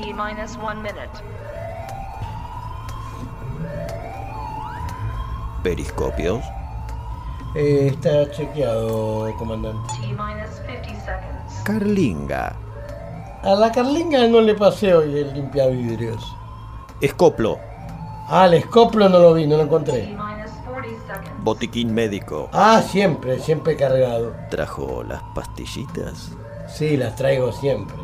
T minus one minute. Periscopios. Eh, está chequeado, comandante. T minus 50 seconds. Carlinga. A la Carlinga no le pasé hoy el limpiavidrios. Escoplo. Ah, el escoplo no lo vi, no lo T encontré. minus 40 seconds. Botiquín médico. Ah, siempre, siempre cargado. ¿Trajo las pastillitas? Sí, las traigo siempre.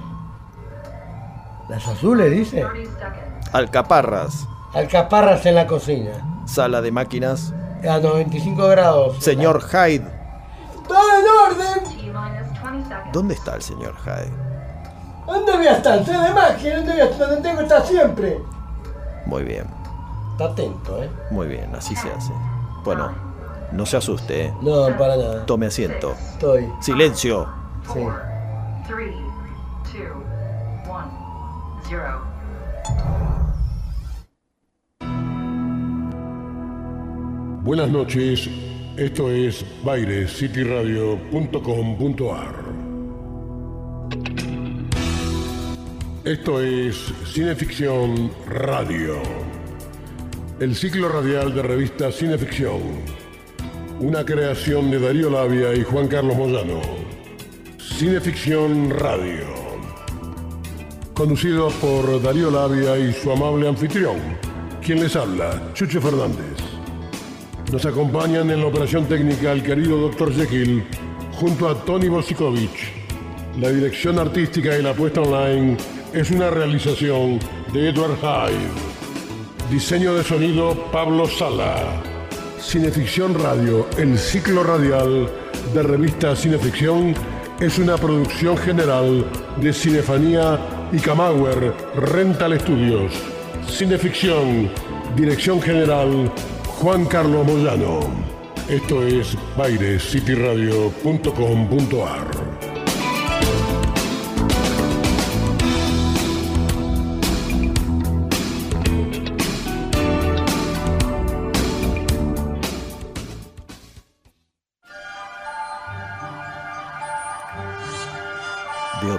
¿Las azules, dice? 30 seconds. Alcaparras. Alcaparras en la cocina. Sala de máquinas. A 95 grados. Señor Hyde. ¡Todo en orden! T minus 20 seconds. ¿Dónde está el señor Hyde? ¿Dónde voy a estar? Soy de magia, ¿dónde voy a estar? ¿Dónde tengo que estar siempre? Muy bien, Está atento, ¿eh? muy bien, así se hace. Bueno, no se asuste, ¿eh? No, para nada. Tome asiento. Estoy. Silencio. Sí. Three, two, Buenas noches, esto es bairescityradio.com.ar. Esto es Cineficción Radio, el ciclo radial de revista Cineficción, una creación de Darío Labia y Juan Carlos Moyano. Cineficción Radio, conducido por Darío Labia y su amable anfitrión, quien les habla, Chucho Fernández. Nos acompañan en la operación técnica el querido Dr. Jekyll junto a Tony Bosikovic. La dirección artística y la puesta online es una realización de Edward Hyde. Diseño de sonido Pablo Sala. Cineficción Radio, el ciclo radial de revista Cineficción, es una producción general de Cinefanía y Camauer Rental Studios. Cineficción, dirección general Juan Carlos Moyano. Esto es bairescityradio.com.ar.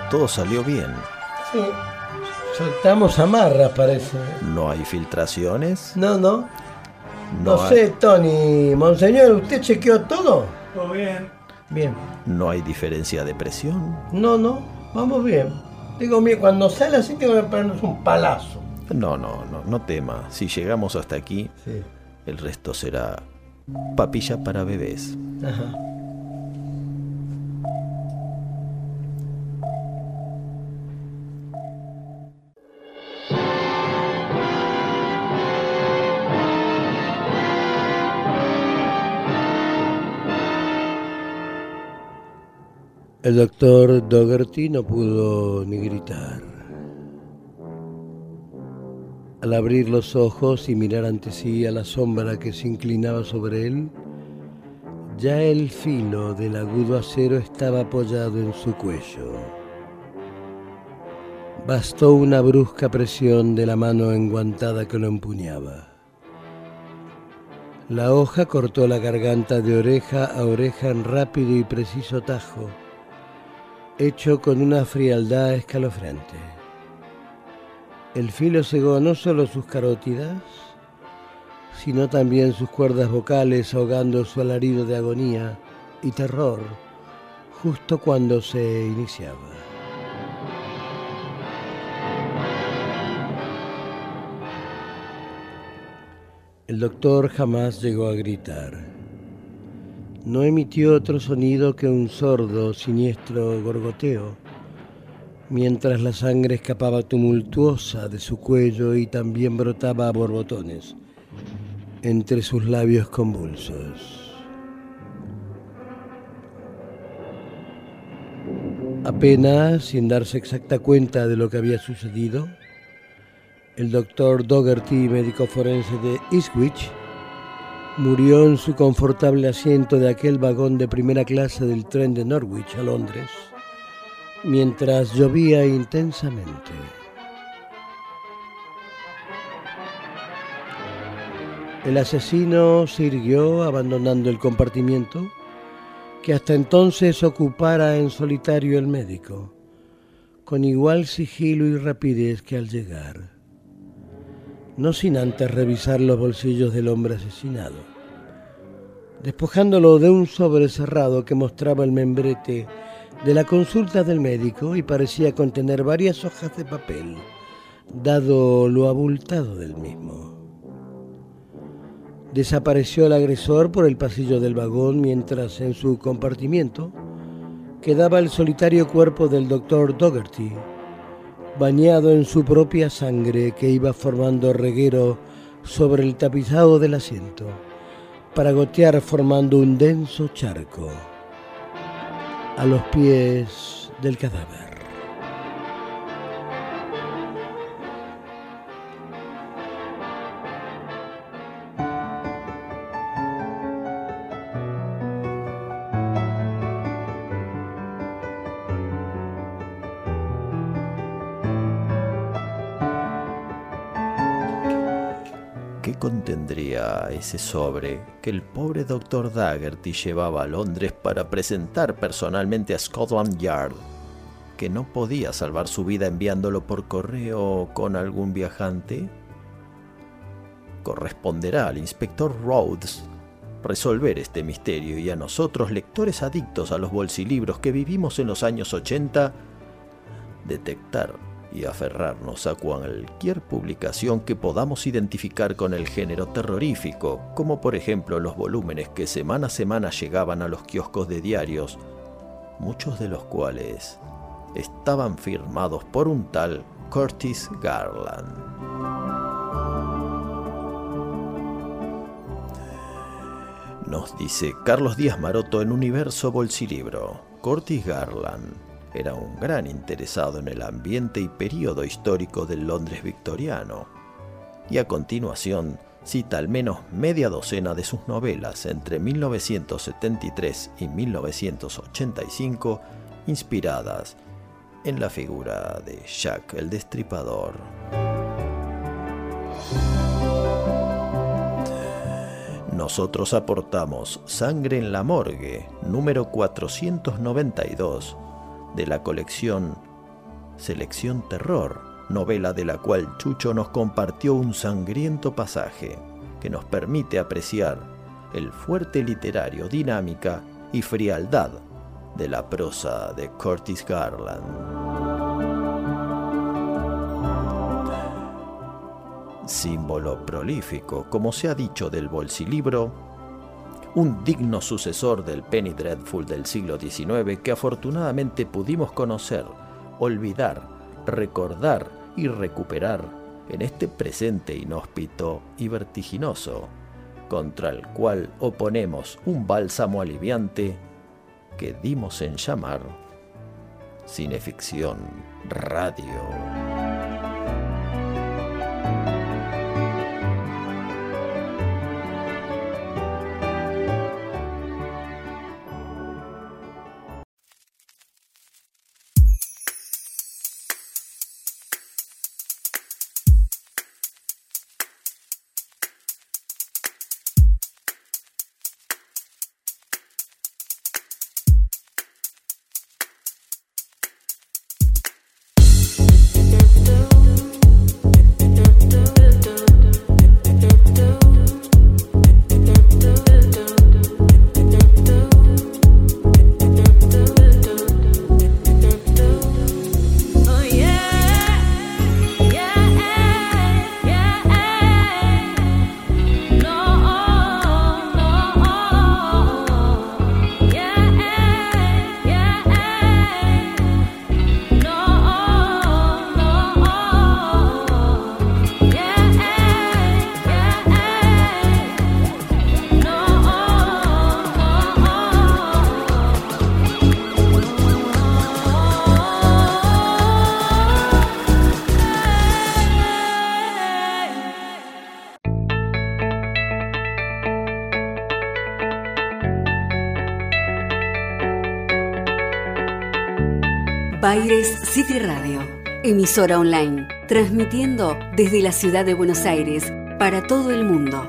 Todo salió bien. Sí. Soltamos amarras, parece. No hay filtraciones. No, no. No, hay- sé, Tony. Monseñor, ¿usted chequeó todo? Todo bien. Bien. No hay diferencia de presión. No, no. Vamos bien. Digo, mire, cuando sale así tengo que ponernos un palazo. No, no, no, no tema. Si llegamos hasta aquí, Sí. el resto será papilla para bebés. Ajá. El doctor Dougherty no pudo ni gritar. Al abrir los ojos y mirar ante sí a la sombra que se inclinaba sobre él, ya el filo del agudo acero estaba apoyado en su cuello. Bastó una brusca presión de la mano enguantada que lo empuñaba. La hoja cortó la garganta de oreja a oreja en rápido y preciso tajo, hecho con una frialdad escalofriante. El filo cegó no solo sus carótidas, sino también sus cuerdas vocales ahogando su alarido de agonía y terror justo cuando se iniciaba. El doctor jamás llegó a gritar. No emitió otro sonido que un sordo, siniestro gorgoteo, mientras la sangre escapaba tumultuosa de su cuello y también brotaba a borbotones entre sus labios convulsos. Apenas, sin darse exacta cuenta de lo que había sucedido, el doctor Dougherty, médico forense de Eastwich, murió en su confortable asiento de aquel vagón de primera clase del tren de Norwich a Londres, mientras llovía intensamente. El asesino se abandonando el compartimiento que hasta entonces ocupara en solitario el médico, con igual sigilo y rapidez que al llegar, no sin antes revisar los bolsillos del hombre asesinado, despojándolo de un sobre cerrado que mostraba el membrete de la consulta del médico y parecía contener varias hojas de papel, dado lo abultado del mismo. Desapareció el agresor por el pasillo del vagón mientras en su compartimiento quedaba el solitario cuerpo del doctor Dougherty, bañado en su propia sangre que iba formando reguero sobre el tapizado del asiento, para gotear formando un denso charco a los pies del cadáver. Contendría ese sobre que el pobre doctor Daggerty llevaba a Londres para presentar personalmente a Scotland Yard, que no podía salvar su vida enviándolo por correo con algún viajante? Corresponderá al inspector Rhodes resolver este misterio y a nosotros, lectores adictos a los bolsilibros que vivimos en los años 80, detectar y aferrarnos a cualquier publicación que podamos identificar con el género terrorífico, como por ejemplo los volúmenes que semana a semana llegaban a los kioscos de diarios, muchos de los cuales estaban firmados por un tal Curtis Garland. Nos dice Carlos Díaz Maroto en Universo Bolsilibro, Curtis Garland era un gran interesado en el ambiente y período histórico del Londres victoriano, y a continuación cita al menos media docena de sus novelas entre 1973 y 1985 inspiradas en la figura de Jack el Destripador. Nosotros aportamos Sangre en la Morgue, número 492, de la colección Selección Terror, novela de la cual Chucho nos compartió un sangriento pasaje que nos permite apreciar el fuerte literario, dinámica y frialdad de la prosa de Curtis Garland. Símbolo prolífico, como se ha dicho del bolsilibro, un digno sucesor del Penny Dreadful del siglo XIX que afortunadamente pudimos conocer, olvidar, recordar y recuperar en este presente inhóspito y vertiginoso, contra el cual oponemos un bálsamo aliviante que dimos en llamar Cineficción Radio. Emisora online, transmitiendo desde la ciudad de Buenos Aires para todo el mundo.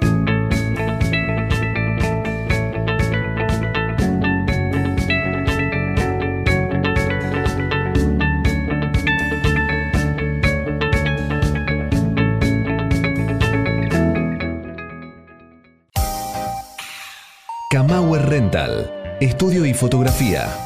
Camauer Rental, estudio y fotografía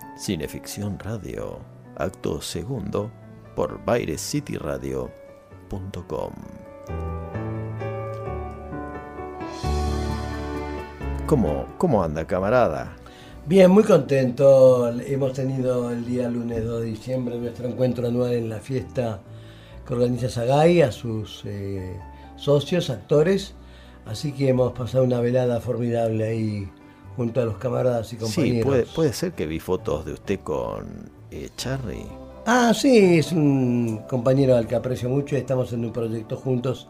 Cineficción Radio, acto segundo, por bairescityradio.com. ¿Cómo, ¿Cómo anda, camarada? Bien, muy contento. Hemos tenido el día lunes 2 de diciembre nuestro encuentro anual en la fiesta que organiza Sagay a sus eh, socios, actores. Así que hemos pasado una velada formidable ahí junto a los camaradas y compañeros. Sí, puede, puede ser que vi fotos de usted con eh, Charry. Ah, sí, es un compañero al que aprecio mucho. Estamos en un proyecto juntos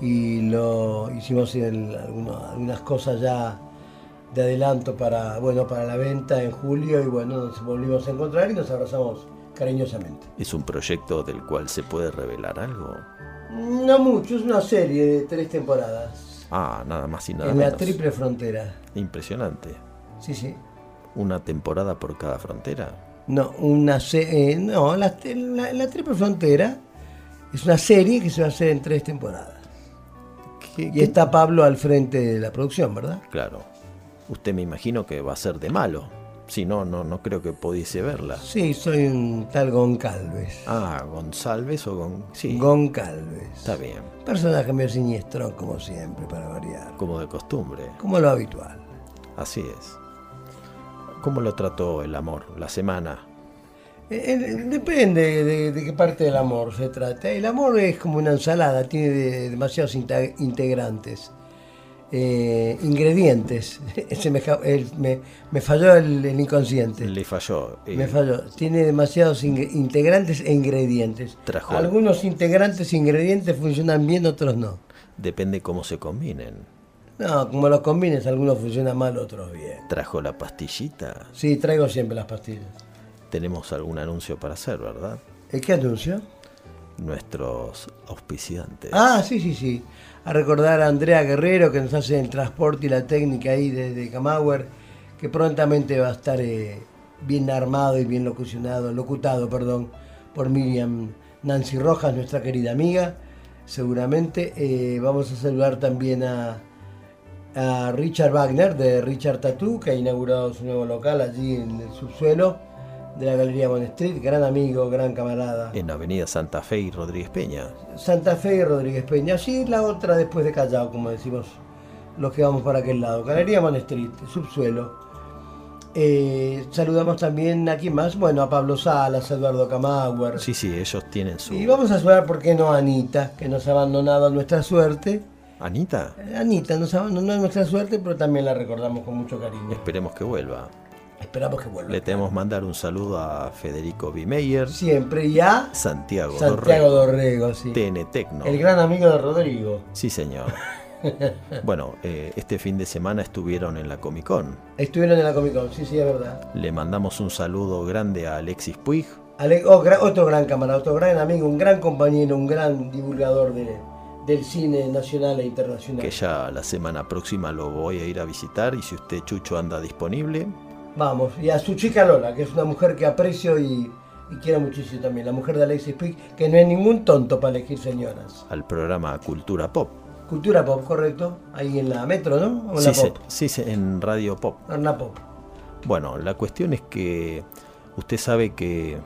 y lo hicimos en alguno- algunas cosas ya de adelanto para, bueno, para la venta en julio y bueno, nos volvimos a encontrar y nos abrazamos cariñosamente. ¿Es un proyecto del cual se puede revelar algo? No mucho, es una serie de tres temporadas Ah, nada más y nada en la menos. triple frontera. Impresionante. Sí, sí. ¿Una temporada por cada frontera? No, una se- eh, no, la, la- la triple frontera es una serie que se va a hacer en tres temporadas. ¿Qué- Y qué- está Pablo al frente de la producción, ¿verdad? Claro. Usted me imagino que va a ser de malo. Si no, no, no creo que pudiese verla. Sí, soy un tal Goncalves. Ah, González o Gon... Sí, Goncalves. está bien. Personaje medio siniestro, como siempre, para variar. Como de costumbre. Como lo habitual. Así es. ¿Cómo lo trató el amor, la semana? Eh, eh, depende de, de qué parte del amor se trata. El amor es como una ensalada, tiene de- demasiados inte- integrantes. Eh, ingredientes. Se me, el- me- me falló el, el inconsciente. Le falló. eh, Me falló. Tiene demasiados integrantes e ingredientes. Trajo- Algunos integrantes e ingredientes funcionan bien, otros no. Depende cómo se combinen. No, como los combines, algunos funcionan mal, otros bien. Trajo la pastillita. Sí, traigo siempre las pastillas. Tenemos algún anuncio para hacer, ¿verdad? ¿Eh, ¿Qué anuncio? Nuestros auspiciantes. Ah, sí, sí, sí. A recordar a Andrea Guerrero que nos hace el transporte y la técnica ahí desde Camauer, que prontamente va a estar eh, bien armado y bien locucionado, locutado, perdón, por Miriam Nancy Rojas, nuestra querida amiga. Seguramente eh, vamos a saludar también a, a Richard Wagner de Richard Tattoo, que ha inaugurado su nuevo local allí en el subsuelo de la Galería Bon Street. Gran amigo, gran camarada. En Avenida Santa Fe y Rodríguez Peña. Santa Fe y Rodríguez Peña. Sí, la otra después de Callao, como decimos los que vamos para aquel lado. Galería Street, subsuelo. Eh, saludamos también a quién más. Bueno, a Pablo Salas, a Eduardo Camauer. Sí, sí, ellos tienen su... Y vamos a saludar, ¿por qué no a Anita, que nos ha abandonado a nuestra suerte? Anita, Eh, Anita nos abandonó a nuestra suerte, pero también la recordamos con mucho cariño. esperemos que vuelva. Esperamos que vuelva. Le tenemos mandar un saludo a Federico Bimeyer, Siempre y a Santiago, Santiago Dorrego, Dorrego, sí. TN Tecno. El gran amigo de Rodrigo. Sí, señor. bueno, eh, este fin de semana estuvieron en la Comic Con. Estuvieron en la Comic Con, sí, sí, es verdad. Le mandamos un saludo grande a Alexis Puig, Ale- oh, gra- otro gran camarada, otro gran amigo, un gran compañero, un gran divulgador de- del cine nacional e internacional. que ya la semana próxima lo voy a ir a visitar y si usted Chucho anda disponible, Vamos, y a su chica Lola, que es una mujer que aprecio y, y quiero muchísimo también, la mujer de Alexis Pick, que no es ningún tonto para elegir señoras. al programa Cultura Pop. Cultura pop, correcto, ahí en la metro, ¿no? O en Sí, la se- pop. sí, en Radio Pop. En la pop. Bueno, la cuestión es que usted sabe que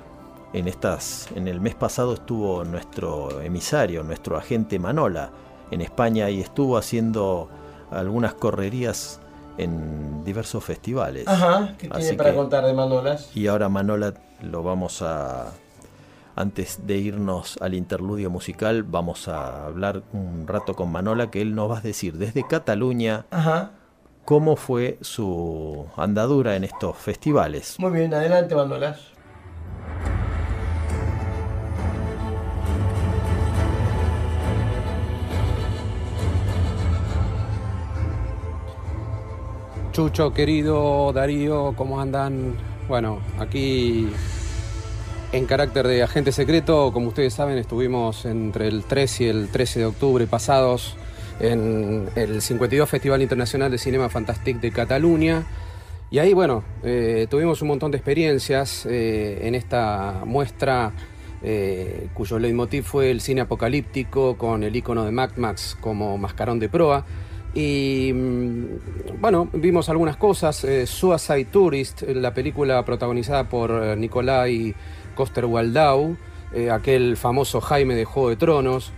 en estas, en el mes pasado estuvo nuestro emisario, nuestro agente Manola en España y estuvo haciendo algunas correrías en diversos festivales. Ajá, ¿qué tiene Así para que- contar de Manolas? Y ahora Manola lo vamos a, Antes de irnos al interludio musical, vamos a hablar un rato con Manola, que él nos va a decir desde Cataluña Ajá. cómo fue su andadura en estos festivales. Muy bien, adelante, Manolas. Chucho, querido Darío, ¿cómo andan? Bueno, aquí en carácter de agente secreto, como ustedes saben, estuvimos entre el 3 y el 13 de octubre pasados en el 52 Festival Internacional de Cinema Fantastic de Cataluña. Y ahí, bueno, eh, tuvimos un montón de experiencias eh, en esta muestra eh, cuyo leitmotiv fue el cine apocalíptico con el icono de Mad Max como mascarón de proa. Y mm, bueno, vimos algunas cosas. eh, Suicide Tourist, la película protagonizada por eh, Nicolai Coster-Waldau, eh, aquel famoso Jaime de Juego de Tronos.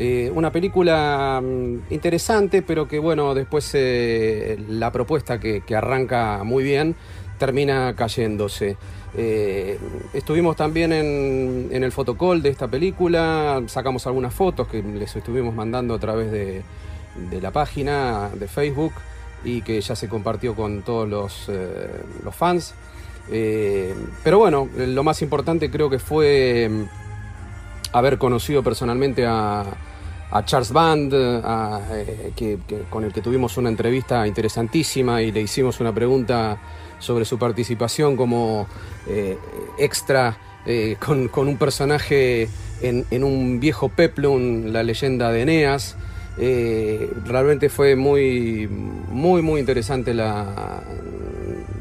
Eh, una película mm, interesante, pero que bueno, después eh, la propuesta que, arranca muy bien termina cayéndose. Eh, estuvimos también en, en el fotocall de esta película, sacamos algunas fotos que les estuvimos mandando a través de, de la página de Facebook y que ya se compartió con todos los, eh, los fans. Eh, pero bueno, lo más importante creo que fue mm, haber conocido personalmente a, a Charles Band, a, eh, que- que- con el que tuvimos una entrevista interesantísima y le hicimos una pregunta sobre su participación como extra con, con un personaje en, en un viejo peplum, la leyenda de Eneas. Eh, realmente fue muy, muy, muy interesante la,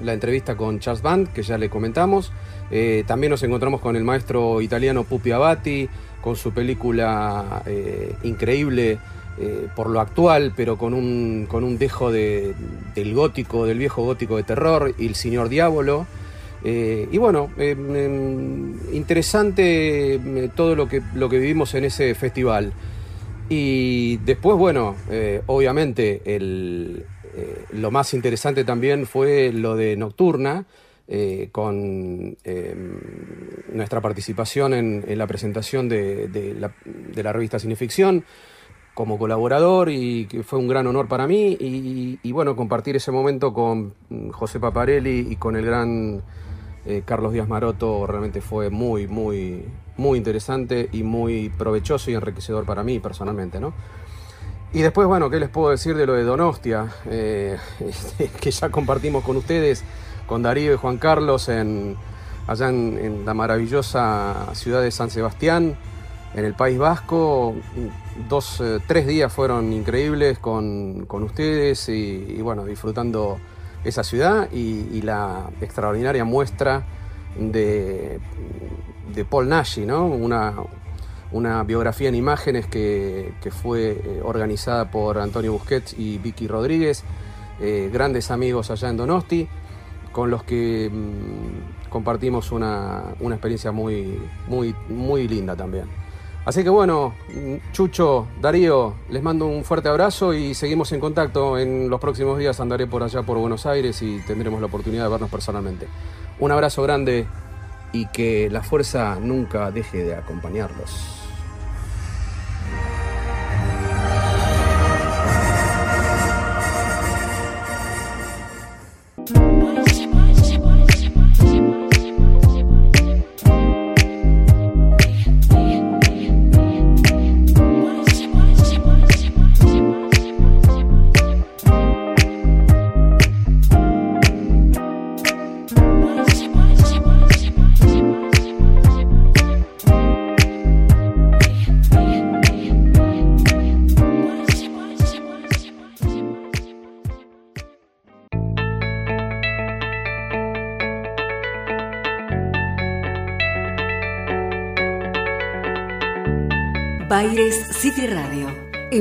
la entrevista con Charles Band, que ya le comentamos. Eh, también nos encontramos con el maestro italiano Pupi Abati, con su película eh, increíble por lo actual, pero con un, con un dejo de- del gótico, del viejo gótico de terror, y el Señor Diablo. Y bueno, em, interesante todo lo que, lo que vivimos en ese festival. Y después, bueno, eh, obviamente eh, lo más interesante también fue lo de Nocturna, eh, con eh, nuestra participación en, la presentación de, la, revista Cineficción como colaborador y que fue un gran honor para mí y, y, bueno, compartir ese momento con José Paparelli y con el gran Carlos Díaz Maroto realmente fue muy, muy, muy interesante y muy provechoso y enriquecedor para mí personalmente, ¿no? Y después, bueno, ¿qué les puedo decir de lo de Donostia? Eh, que ya compartimos con ustedes, con Darío y Juan Carlos, en, allá en, la maravillosa ciudad de San Sebastián, en el País Vasco. Dos, eh, tres días fueron increíbles con, con ustedes y, bueno, disfrutando esa ciudad y la extraordinaria muestra de, de Paul Nashi, ¿no? Una, una biografía en imágenes que, que fue eh, organizada por Antonio Busquets y Vicky Rodríguez, eh, grandes amigos allá en Donosti, con los que mmm, compartimos una, una, experiencia muy, muy, muy linda también. Así que bueno, Chucho, Darío, les mando un fuerte abrazo y seguimos en contacto. En los próximos días andaré por allá por Buenos Aires y tendremos la oportunidad de vernos personalmente. Un abrazo grande y que la fuerza nunca deje de acompañarlos.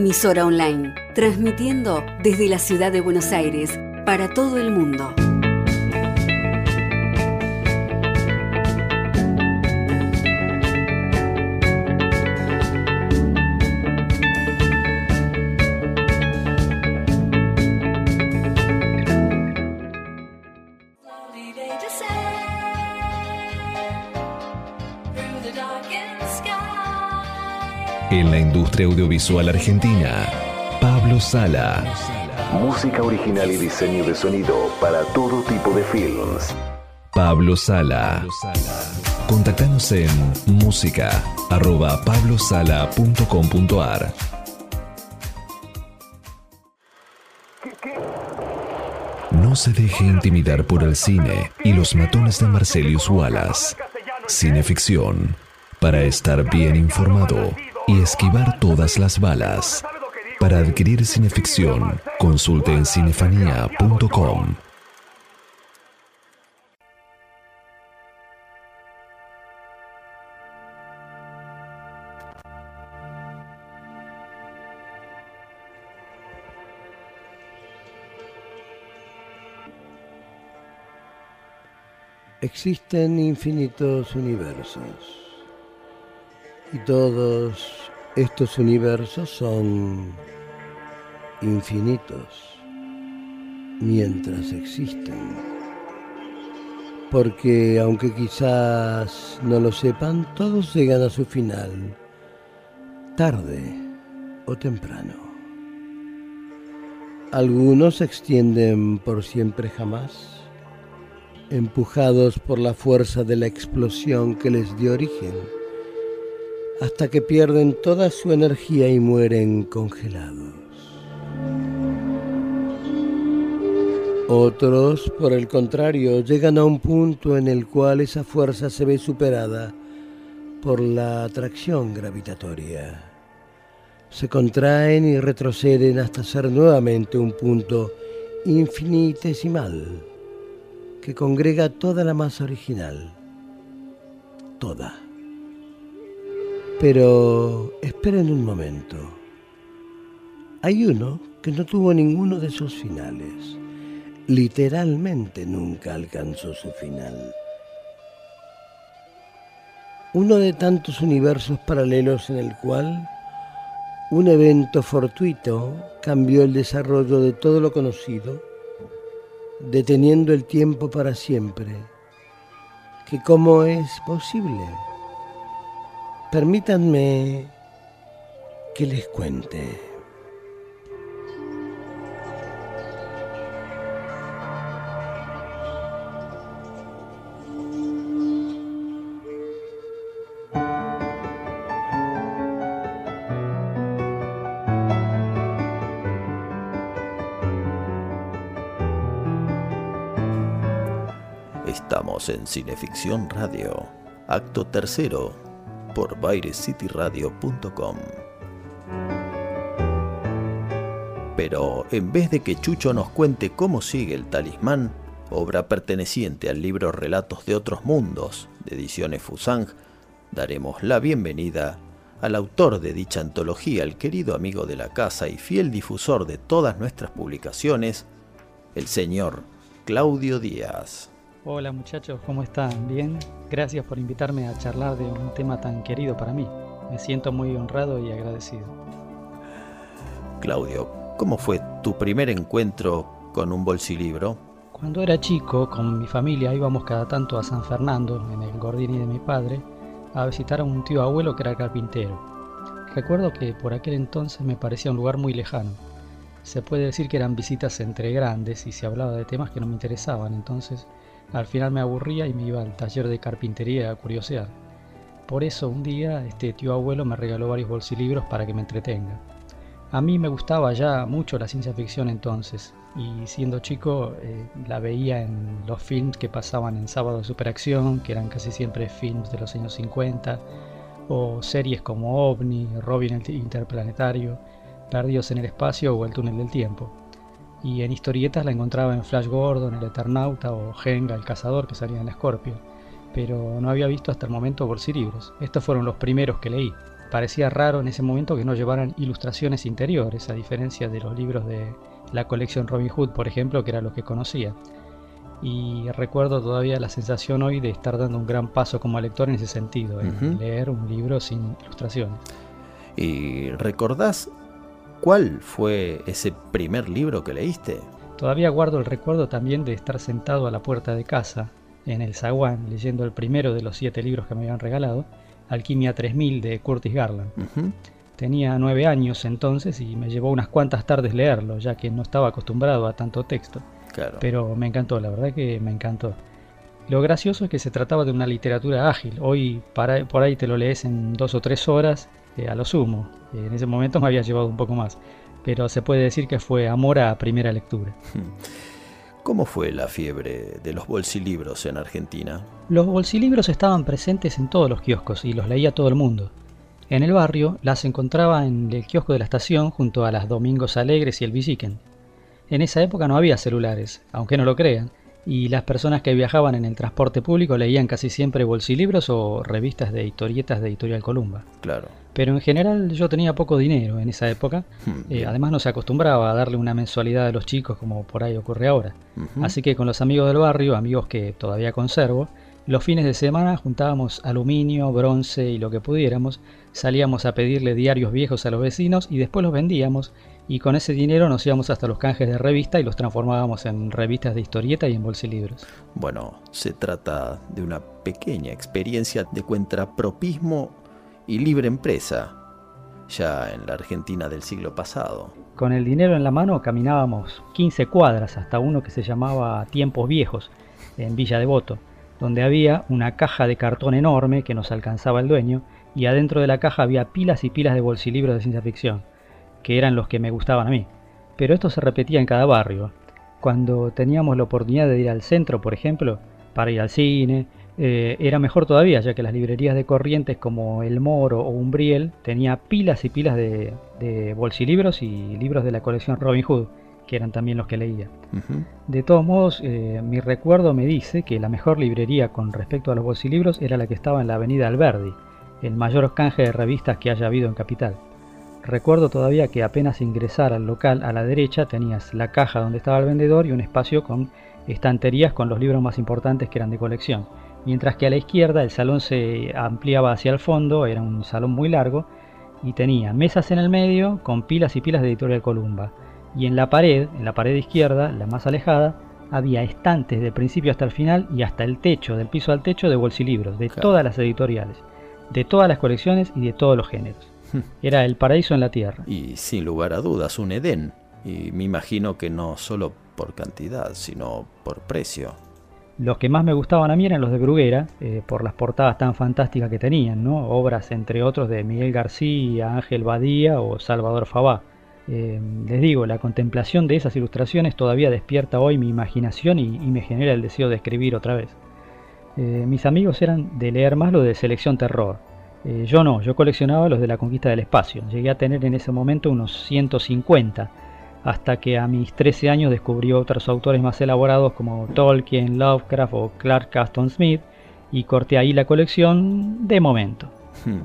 Emisora online, transmitiendo desde la ciudad de Buenos Aires para todo el mundo. Industria audiovisual argentina, Pablo Sala. Música original y diseño de sonido para todo tipo de films. Pablo Sala. Contactanos en música@pablosala.com.ar. No se deje intimidar por el cine y los matones de Marcelius Wallace. Cineficción. Para estar bien informado y esquivar todas las balas. Para adquirir cineficción, consulte en cinefanía.com. Existen infinitos universos y todos estos universos son infinitos mientras existen. Porque aunque quizás no lo sepan, todos llegan a su final, tarde o temprano. Algunos se extienden por siempre jamás, empujados por la fuerza de la explosión que les dio origen hasta que pierden toda su energía y mueren congelados. Otros, por el contrario, llegan a un punto en el cual esa fuerza se ve superada por la atracción gravitatoria. Se contraen y retroceden hasta ser nuevamente un punto infinitesimal que congrega toda la masa original. Toda. Pero esperen un momento. Hay uno que no tuvo ninguno de sus finales. Literalmente nunca alcanzó su final. Uno de tantos universos paralelos en el cual un evento fortuito cambió el desarrollo de todo lo conocido, deteniendo el tiempo para siempre. ¿Que cómo es posible? Permítanme que les cuente. Estamos en Cineficción Radio, acto tercero, por bairescityradio.com. Pero en vez de que Chucho nos cuente cómo sigue el talismán, obra perteneciente al libro Relatos de otros mundos de Ediciones Fusang, daremos la bienvenida al autor de dicha antología, el querido amigo de la casa y fiel difusor de todas nuestras publicaciones, el señor Claudio Díaz. Hola muchachos, ¿cómo están? ¿Bien? Gracias por invitarme a charlar de un tema tan querido para mí. Me siento muy honrado y agradecido. Claudio, ¿cómo fue tu primer encuentro con un bolsilibro? Cuando era chico, con mi familia íbamos cada tanto a San Fernando, en el Gordini de mi padre, a visitar a un tío abuelo que era carpintero. Recuerdo que por aquel entonces me parecía un lugar muy lejano. Se puede decir que eran visitas entre grandes y se hablaba de temas que no me interesaban, entonces al final me aburría y me iba al taller de carpintería a curiosear. Por eso un día este tío abuelo me regaló varios bolsilibros para que me entretenga. A mí me gustaba ya mucho la ciencia ficción entonces, y siendo chico eh, la veía en los films que pasaban en Sábado de Superacción, que eran casi siempre films de los años 50, o series como OVNI, Robin el Interplanetario, Perdidos en el Espacio o El Túnel del Tiempo y en historietas la encontraba en Flash Gordon, El Eternauta o Genga, el cazador que salía en Scorpio, pero no había visto hasta el momento bolsilibros. Estos fueron los primeros que leí. Parecía raro en ese momento que no llevaran ilustraciones interiores, a diferencia de los libros de la colección Robin Hood, por ejemplo, que era lo que conocía. Y recuerdo todavía la sensación hoy de estar dando un gran paso como lector en ese sentido, en leer un libro sin ilustraciones. ¿Y recordás ¿Cuál fue ese primer libro que leíste? Todavía guardo el recuerdo también de estar sentado a la puerta de casa, en el zaguán, leyendo el primero de los siete libros que me habían regalado, Alquimia 3000 de Curtis Garland. Tenía nueve años entonces y me llevó unas cuantas tardes leerlo, ya que no estaba acostumbrado a tanto texto. Claro. Pero me encantó, la verdad que me encantó. Lo gracioso es que se trataba de una literatura ágil. Hoy para, por ahí te lo lees en dos o tres horas eh, a lo sumo. En ese momento me había llevado un poco más. Pero se puede decir que fue amor a primera lectura. ¿Cómo fue la fiebre de los bolsilibros en Argentina? Los bolsilibros estaban presentes en todos los kioscos y los leía todo el mundo. En el barrio las encontraba en el kiosco de la estación junto a las Domingos Alegres y el Biciquen. En esa época no había celulares, aunque no lo crean, y las personas que viajaban en el transporte público leían casi siempre bolsilibros o revistas de historietas de Editorial Columba. Claro. Pero en general yo tenía poco dinero en esa época, Hmm, eh, además no se acostumbraba a darle una mensualidad a los chicos como por ahí ocurre ahora. Así que con los amigos del barrio, amigos que todavía conservo, los fines de semana juntábamos aluminio, bronce y lo que pudiéramos, salíamos a pedirle diarios viejos a los vecinos y después los vendíamos y con ese dinero nos íbamos hasta los canjes de revista y los transformábamos en revistas de historieta y en bolsilibros. Bueno, se trata de una pequeña experiencia de cuentrapropismo y libre empresa, ya en la Argentina del siglo pasado. Con el dinero en la mano caminábamos 15 cuadras hasta uno que se llamaba Tiempos Viejos, en Villa Devoto, donde había una caja de cartón enorme que nos alcanzaba el dueño y adentro de la caja había pilas y pilas de bolsilibros de ciencia ficción, que eran los que me gustaban a mí. Pero esto se repetía en cada barrio. Cuando teníamos la oportunidad de ir al centro, por ejemplo, para ir al cine, eh, era mejor todavía, ya que las librerías de corrientes como El Moro o Umbriel tenía pilas y pilas de, de bolsilibros y libros de la colección Robin Hood, que eran también los que leía. De todos modos, eh, mi recuerdo me dice que la mejor librería con respecto a los bolsilibros era la que estaba en la avenida Alberdi, el mayor canje de revistas que haya habido en Capital. Recuerdo todavía que apenas ingresar al local a la derecha tenías la caja donde estaba el vendedor y un espacio con estanterías con los libros más importantes que eran de colección. Mientras que a la izquierda el salón se ampliaba hacia el fondo, era un salón muy largo, y tenía mesas en el medio con pilas y pilas de Editorial Columba. Y en la pared, en la pared izquierda, la más alejada, había estantes del principio hasta el final y hasta el techo, del piso al techo, de bolsilibros, de Claro. todas las editoriales, de todas las colecciones y de todos los géneros. Era el paraíso en la tierra. Y sin lugar a dudas, un Edén. Y me imagino que no solo por cantidad, sino por precio. Los que más me gustaban a mí eran los de Bruguera, eh, por las portadas tan fantásticas que tenían, ¿no? Obras, entre otros, de Miguel García, Ángel Badía o Salvador Fabá. Eh, les digo, la contemplación de esas ilustraciones todavía despierta hoy mi imaginación y, y me genera el deseo de escribir otra vez. Eh, mis amigos eran de leer más lo de Selección Terror. Eh, yo no, yo coleccionaba los de la conquista del espacio. Llegué a tener en ese momento unos 150, hasta que a mis 13 años descubrí otros autores más elaborados como Tolkien, Lovecraft o Clark Caston Smith y corté ahí la colección de momento. Hmm.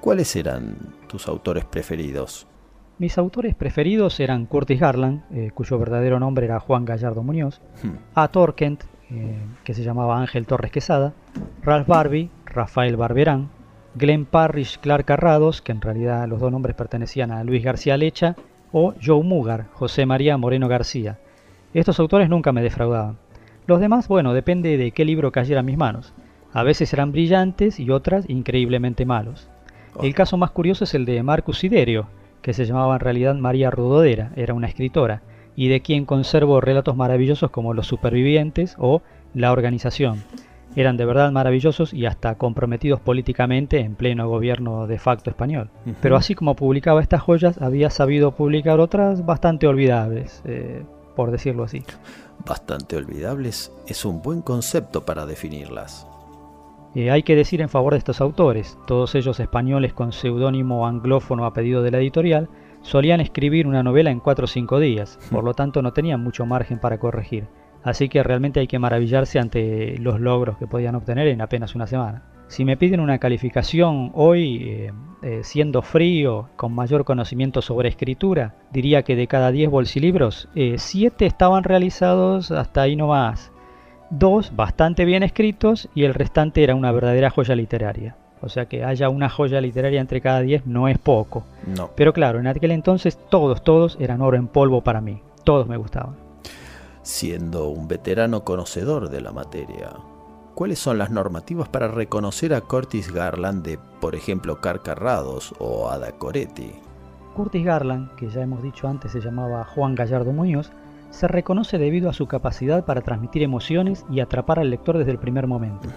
¿Cuáles eran tus autores preferidos? Mis autores preferidos eran Curtis Garland, eh, cuyo verdadero nombre era Juan Gallardo Muñoz, Hmm. A. Torkent, eh, que se llamaba Ángel Torres Quesada, Ralph Barbie, Rafael Barberán, Glenn Parrish, Clark Carrados, que en realidad los dos nombres pertenecían a Luis García Lecha, o Joe Mugar, José María Moreno García. Estos autores nunca me defraudaban. Los demás, bueno, depende de qué libro cayera en mis manos. A veces eran brillantes y otras increíblemente malos. El caso más curioso es el de Marcus Siderio, que se llamaba en realidad María Rudodera, era una escritora, y de quien conservo relatos maravillosos como Los Supervivientes o La Organización. Eran de verdad maravillosos y hasta comprometidos políticamente en pleno gobierno de facto español. Pero así como publicaba estas joyas, había sabido publicar otras bastante olvidables, eh, por decirlo así. Bastante olvidables es un buen concepto para definirlas. Eh, hay que decir en favor de estos autores, todos ellos españoles con seudónimo anglófono a pedido de la editorial, solían escribir una novela en 4 o 5 días, por lo tanto no tenían mucho margen para corregir. Así que realmente hay que maravillarse ante los logros que podían obtener en apenas una semana. Si me piden una calificación hoy, eh, eh, siendo frío, con mayor conocimiento sobre escritura, diría que de cada 10 bolsilibros, 7 estaban realizados hasta ahí no más. Dos bastante bien escritos y el restante era una verdadera joya literaria. O sea que haya una joya literaria entre cada 10 no es poco. No. Pero claro, en aquel entonces todos, todos eran oro en polvo para mí. Todos me gustaban. Siendo un veterano conocedor de la materia, ¿cuáles son las normativas para reconocer a Curtis Garland de, por ejemplo, Carcarrados o Ada Coretti? Curtis Garland, que ya hemos dicho antes se llamaba Juan Gallardo Muñoz, se reconoce debido a su capacidad para transmitir emociones y atrapar al lector desde el primer momento.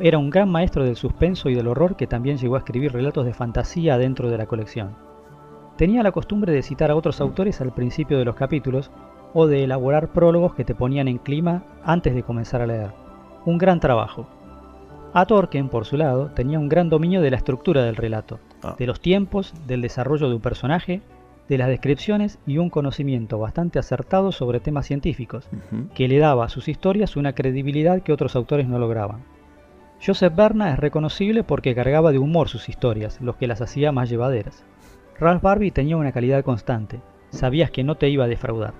Era un gran maestro del suspenso y del horror que también llegó a escribir relatos de fantasía dentro de la colección. Tenía la costumbre de citar a otros autores al principio de los capítulos o de elaborar prólogos que te ponían en clima antes de comenzar a leer. Un gran trabajo. A por su lado, tenía un gran dominio de la estructura del relato, Ah. de los tiempos, del desarrollo de un personaje, de las descripciones y un conocimiento bastante acertado sobre temas científicos, que le daba a sus historias una credibilidad que otros autores no lograban. Joseph Berna es reconocible porque cargaba de humor sus historias, lo que las hacía más llevaderas. Ralph Barbie tenía una calidad constante, sabías que no te iba a defraudar.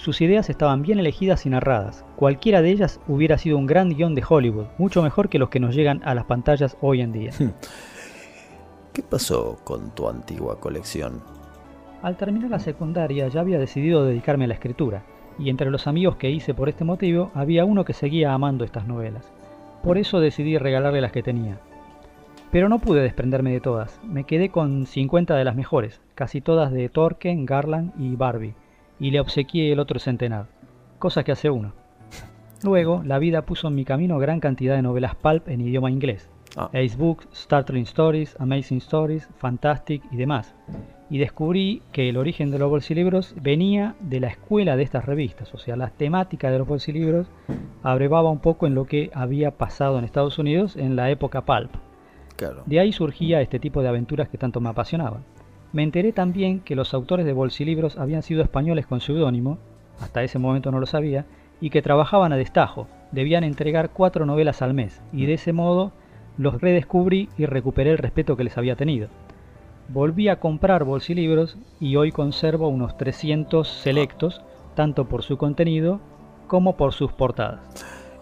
Sus ideas estaban bien elegidas y narradas, cualquiera de ellas hubiera sido un gran guion de Hollywood, mucho mejor que los que nos llegan a las pantallas hoy en día. ¿Qué pasó con tu antigua colección? Al terminar la secundaria ya había decidido dedicarme a la escritura, y entre los amigos que hice por este motivo había uno que seguía amando estas novelas. Por eso decidí regalarle las que tenía. Pero no pude desprenderme de todas, me quedé con 50 de las mejores, casi todas de Tolkien, Garland y Barbie, y le obsequié el otro centenar, cosa que hace uno. Luego, la vida puso en mi camino gran cantidad de novelas pulp en idioma inglés, Ah. Ace Books, Startling Stories, Amazing Stories, Fantastic y demás. Y descubrí que el origen de los bolsilibros venía de la escuela de estas revistas, o sea, la temática de los bolsilibros abrevaba un poco en lo que había pasado en Estados Unidos en la época pulp. Claro. De ahí surgía este tipo de aventuras que tanto me apasionaban. Me enteré también que los autores de bolsilibros habían sido españoles con seudónimo, hasta ese momento no lo sabía, y que trabajaban a destajo, debían entregar cuatro novelas al mes, y de ese modo los redescubrí y recuperé el respeto que les había tenido. Volví a comprar bolsilibros y hoy conservo unos 300 selectos, tanto por su contenido como por sus portadas.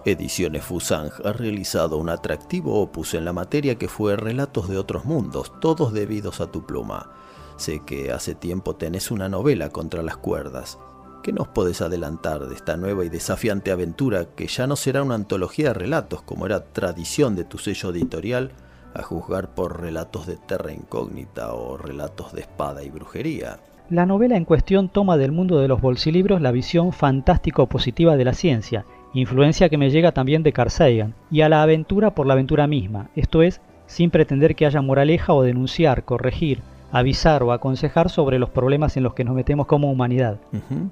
Ediciones Fusang ha realizado un atractivo opus en la materia que fue Relatos de otros mundos, todos debidos a tu pluma. Sé que hace tiempo tenés una novela contra las cuerdas. ¿Qué nos podés adelantar de esta nueva y desafiante aventura que ya no será una antología de relatos como era tradición de tu sello editorial, a juzgar por relatos de terra incógnita o relatos de espada y brujería? La novela en cuestión toma del mundo de los bolsilibros la visión fantástico-positiva de la ciencia, influencia que me llega también de Carl Sagan, y a la aventura por la aventura misma, esto es, sin pretender que haya moraleja o denunciar, corregir, avisar o aconsejar sobre los problemas en los que nos metemos como humanidad.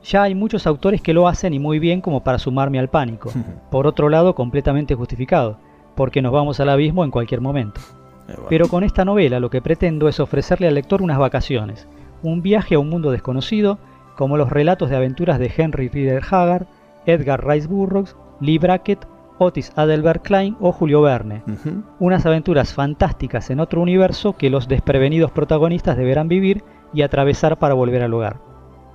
Ya hay muchos autores que lo hacen y muy bien como para sumarme al pánico. Por otro lado, completamente justificado, porque nos vamos al abismo en cualquier momento. Eh, bueno. Pero con esta novela lo que pretendo es ofrecerle al lector unas vacaciones, un viaje a un mundo desconocido, como los relatos de aventuras de Henry Rider Haggard, Edgar Rice Burroughs, Lee Brackett, Otis Adelbert Klein o Julio Verne. Unas aventuras fantásticas en otro universo que los desprevenidos protagonistas deberán vivir y atravesar para volver al hogar.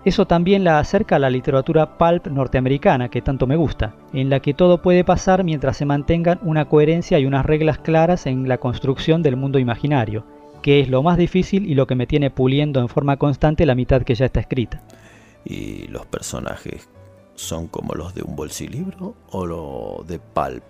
Eso también la acerca a la literatura pulp norteamericana que tanto me gusta, en la que todo puede pasar mientras se mantengan una coherencia y unas reglas claras en la construcción del mundo imaginario, que es lo más difícil y lo que me tiene puliendo en forma constante la mitad que ya está escrita. ¿Y los personajes son como los de un bolsilibro o lo de pulp?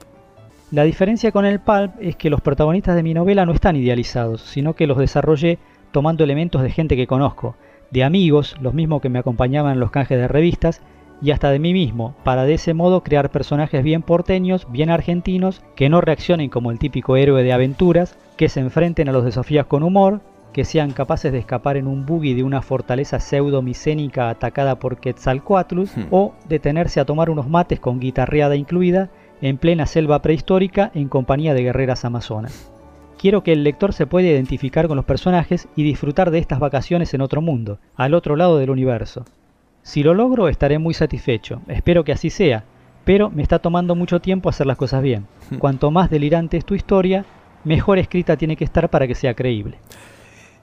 La diferencia con el pulp es que los protagonistas de mi novela no están idealizados, sino que los desarrollé tomando elementos de gente que conozco, de amigos, los mismos que me acompañaban en los canjes de revistas, y hasta de mí mismo, para de ese modo crear personajes bien porteños, bien argentinos, que no reaccionen como el típico héroe de aventuras, que se enfrenten a los desafíos con humor, que sean capaces de escapar en un buggy de una fortaleza pseudo-micénica atacada por Quetzalcoatlus, Hmm. o detenerse a tomar unos mates con guitarreada incluida en plena selva prehistórica en compañía de guerreras amazonas. Quiero que el lector se pueda identificar con los personajes y disfrutar de estas vacaciones en otro mundo, al otro lado del universo. Si lo logro estaré muy satisfecho, espero que así sea, pero me está tomando mucho tiempo hacer las cosas bien. Cuanto más delirante es tu historia, mejor escrita tiene que estar para que sea creíble.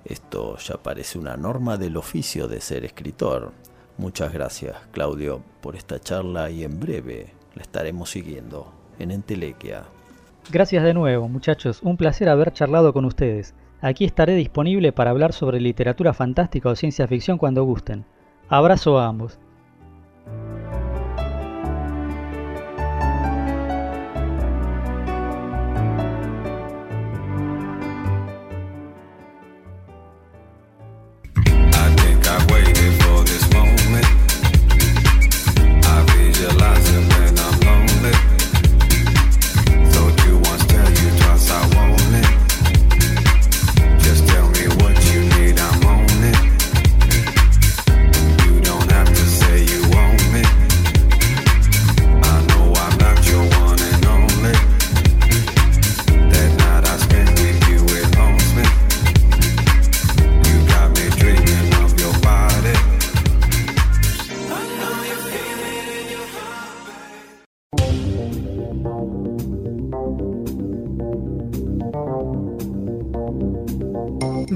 Esto ya parece una norma del oficio de ser escritor. Muchas gracias, Claudio, por esta charla y en breve la estaremos siguiendo en Entelequia. Gracias de nuevo, muchachos, un placer haber charlado con ustedes. Aquí estaré disponible para hablar sobre literatura fantástica o ciencia ficción cuando gusten. Abrazo a ambos.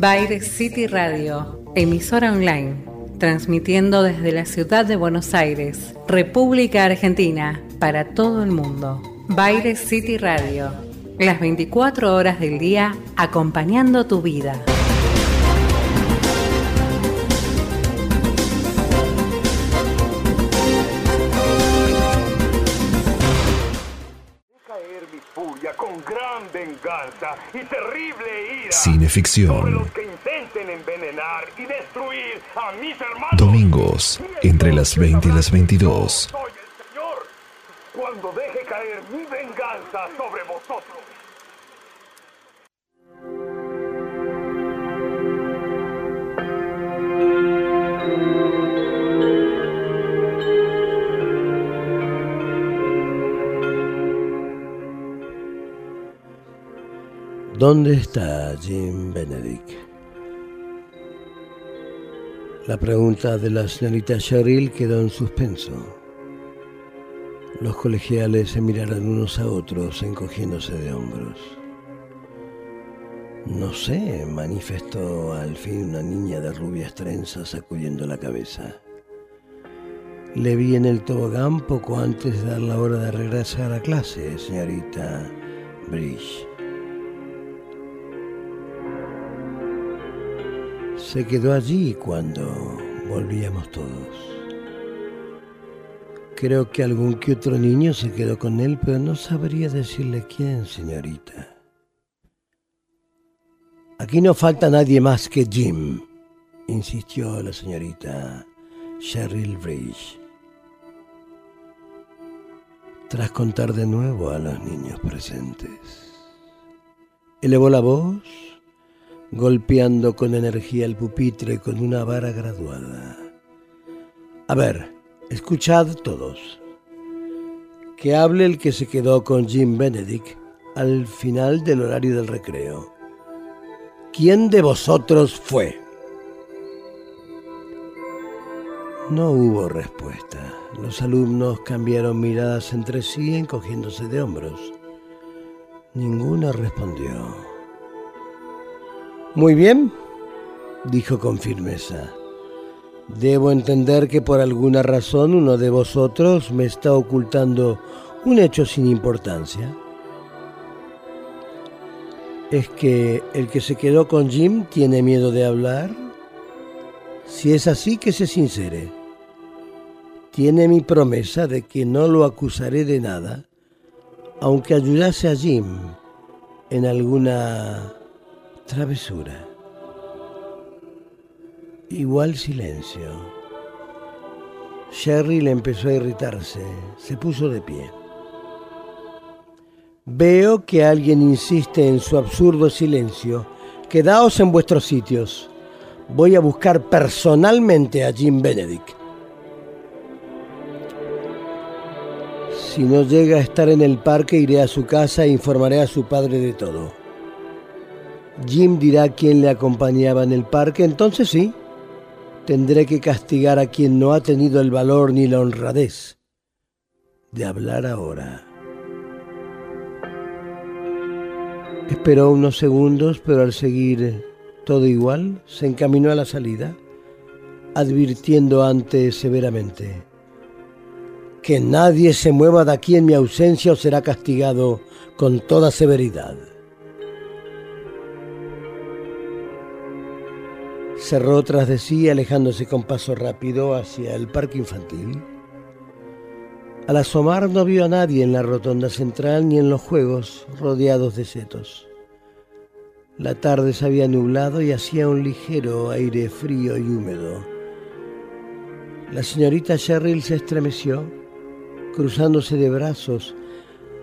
Bayer City Radio, emisora online, transmitiendo desde la ciudad de Buenos Aires, República Argentina, para todo el mundo. Bayer City Radio, las 24 horas del día acompañando tu vida. caer mi furia con gran venganza y terrible Cineficción. Domingos, entre las 20 y las 22. ¿Dónde está Jim Benedict? La pregunta de la señorita Cheryl quedó en suspenso. Los colegiales se miraron unos a otros encogiéndose de hombros. No sé, manifestó al fin una niña de rubias trenzas sacudiendo la cabeza. Le vi en el tobogán poco antes de dar la hora de regresar a clase, señorita Bridge. Se quedó allí cuando volvíamos todos. Creo que algún que otro niño se quedó con él, pero no sabría decirle quién, señorita. Aquí no falta nadie más que Jim, insistió la señorita Cheryl Bridge. Tras contar de nuevo a los niños presentes. Elevó la voz golpeando con energía el pupitre con una vara graduada. A ver, escuchad todos. Que hable el que se quedó con Jim Benedict al final del horario del recreo. ¿Quién de vosotros fue? No hubo respuesta. Los alumnos cambiaron miradas entre sí encogiéndose de hombros. Ninguno respondió. Muy bien, dijo con firmeza. Debo entender que por alguna razón uno de vosotros me está ocultando un hecho sin importancia. ¿Es que el que se quedó con Jim tiene miedo de hablar? Si es así, que se sincere. Tiene mi promesa de que no lo acusaré de nada, aunque ayudase a Jim en alguna travesura. Igual silencio. Sherry le empezó a irritarse. Se puso de pie. Veo que alguien insiste en su absurdo silencio. Quedaos en vuestros sitios. Voy a buscar personalmente a Jim Benedict. Si no llega a estar en el parque, iré a su casa e informaré a su padre de todo. Jim dirá quién le acompañaba en el parque, entonces sí, tendré que castigar a quien no ha tenido el valor ni la honradez de hablar ahora. Esperó unos segundos, pero al seguir todo igual, se encaminó a la salida, advirtiendo antes severamente, que nadie se mueva de aquí en mi ausencia o será castigado con toda severidad. Cerró tras de sí, alejándose con paso rápido hacia el parque infantil. Al asomar no vio a nadie en la rotonda central ni en los juegos rodeados de setos. La tarde se había nublado y hacía un ligero aire frío y húmedo. La señorita Sherrill se estremeció, cruzándose de brazos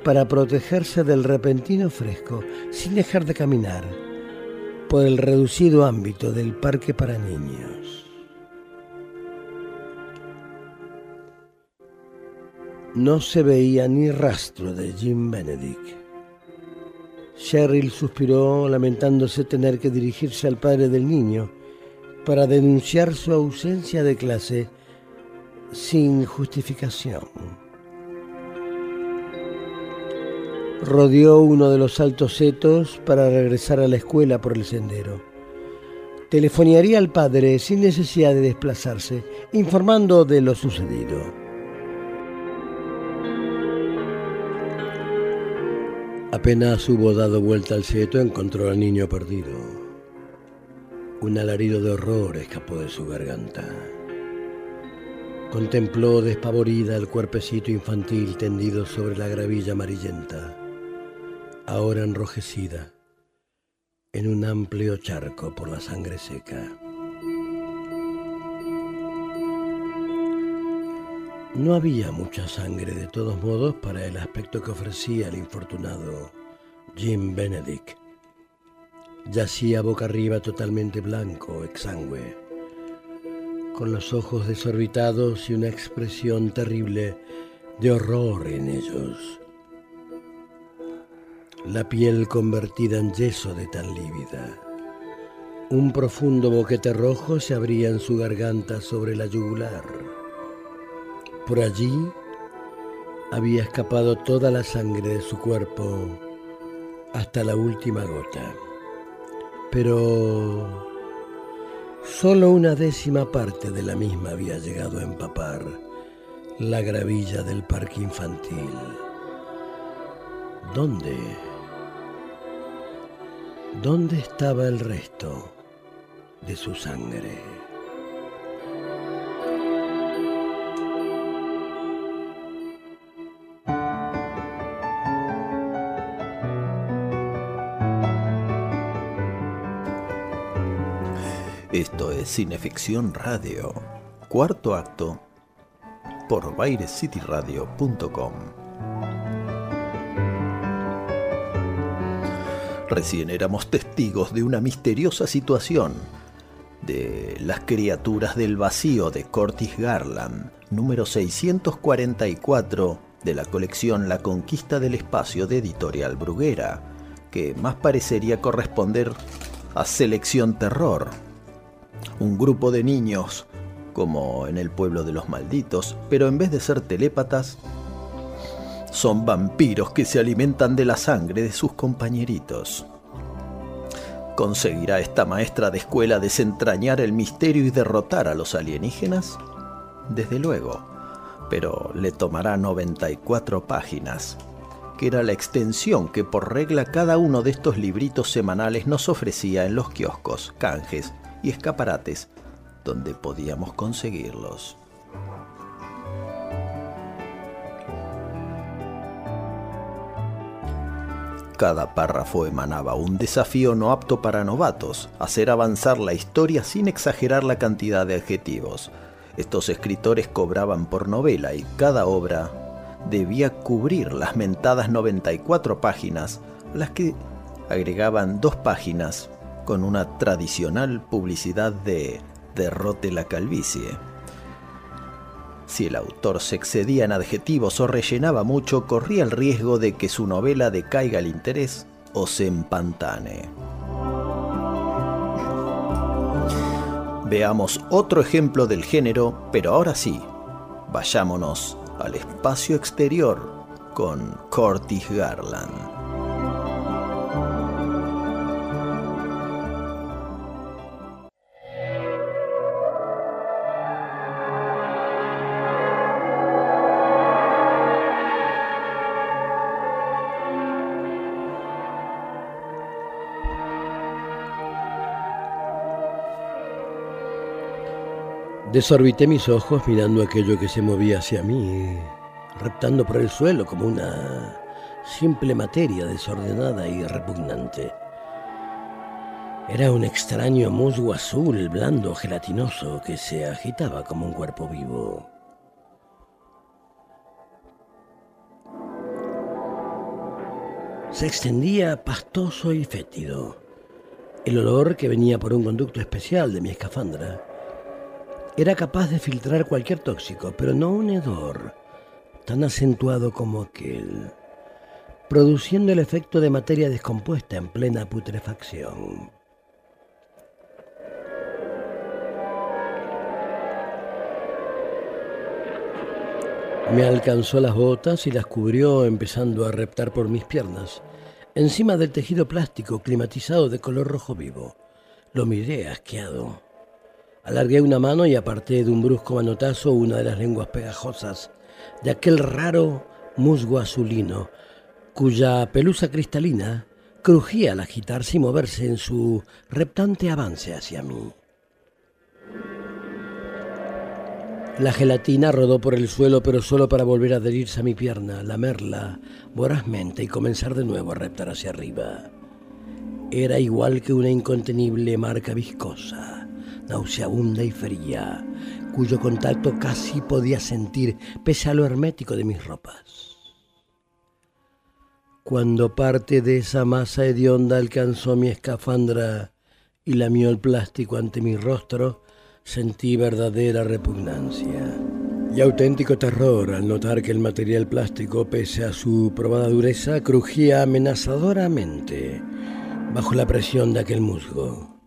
para protegerse del repentino fresco, sin dejar de caminar por el reducido ámbito del parque para niños. No se veía ni rastro de Jim Benedict. Cheryl suspiró lamentándose tener que dirigirse al padre del niño para denunciar su ausencia de clase sin justificación. Rodeó uno de los altos setos para regresar a la escuela por el sendero. Telefonearía al padre sin necesidad de desplazarse, informando de lo sucedido. Apenas hubo dado vuelta al seto, encontró al niño perdido. Un alarido de horror escapó de su garganta. Contempló despavorida el cuerpecito infantil tendido sobre la gravilla amarillenta, ahora enrojecida, en un amplio charco por la sangre seca. No había mucha sangre de todos modos para el aspecto que ofrecía el infortunado Jim Benedict. Yacía boca arriba totalmente blanco, exangüe, con los ojos desorbitados y una expresión terrible de horror en ellos. La piel convertida en yeso de tan lívida. Un profundo boquete rojo se abría en su garganta sobre la yugular por allí había escapado toda la sangre de su cuerpo hasta la última gota. Pero solo una décima parte de la misma había llegado a empapar la gravilla del parque infantil. ¿Dónde? ¿Dónde estaba el resto de su sangre? Esto es Cineficción Radio, cuarto acto, por bairescityradio.com. Recién éramos testigos de una misteriosa situación de Las criaturas del vacío de Curtis Garland, número 644 de la colección La conquista del espacio de Editorial Bruguera, que más parecería corresponder a Selección Terror, un grupo de niños, como en el pueblo de los malditos, pero en vez de ser telépatas, son vampiros que se alimentan de la sangre de sus compañeritos. ¿Conseguirá esta maestra de escuela desentrañar el misterio y derrotar a los alienígenas? Desde luego, pero le tomará 94 páginas, que era la extensión que por regla cada uno de estos libritos semanales nos ofrecía en los kioscos, canjes y escaparates donde podíamos conseguirlos. Cada párrafo emanaba un desafío no apto para novatos, hacer avanzar la historia sin exagerar la cantidad de adjetivos. Estos escritores cobraban por novela y cada obra debía cubrir las mentadas 94 páginas, las que agregaban dos páginas con una tradicional publicidad de derrote la calvicie. Si el autor se excedía en adjetivos o rellenaba mucho, corría el riesgo de que su novela decaiga el interés o se empantane. Veamos otro ejemplo del género, pero ahora sí, vayámonos al espacio exterior con Curtis Garland. Desorbité mis ojos mirando aquello que se movía hacia mí, reptando por el suelo como una simple materia desordenada y repugnante. Era un extraño musgo azul, blando, gelatinoso, que se agitaba como un cuerpo vivo. Se extendía pastoso y fétido. El olor que venía por un conducto especial de mi escafandra era capaz de filtrar cualquier tóxico, pero no un hedor tan acentuado como aquel, produciendo el efecto de materia descompuesta en plena putrefacción. Me alcanzó las botas y las cubrió empezando a reptar por mis piernas, encima del tejido plástico climatizado de color rojo vivo. Lo miré asqueado. Alargué una mano y aparté de un brusco manotazo una de las lenguas pegajosas de aquel raro musgo azulino, cuya pelusa cristalina crujía al agitarse y moverse en su reptante avance hacia mí. La gelatina rodó por el suelo, pero solo para volver a adherirse a mi pierna, lamerla vorazmente y comenzar de nuevo a reptar hacia arriba. Era igual que una incontenible marca viscosa, nauseabunda y fría, cuyo contacto casi podía sentir pese a lo hermético de mis ropas. Cuando parte de esa masa hedionda alcanzó mi escafandra y lamió el plástico ante mi rostro, sentí verdadera repugnancia y auténtico terror al notar que el material plástico, pese a su probada dureza, crujía amenazadoramente bajo la presión de aquel musgo.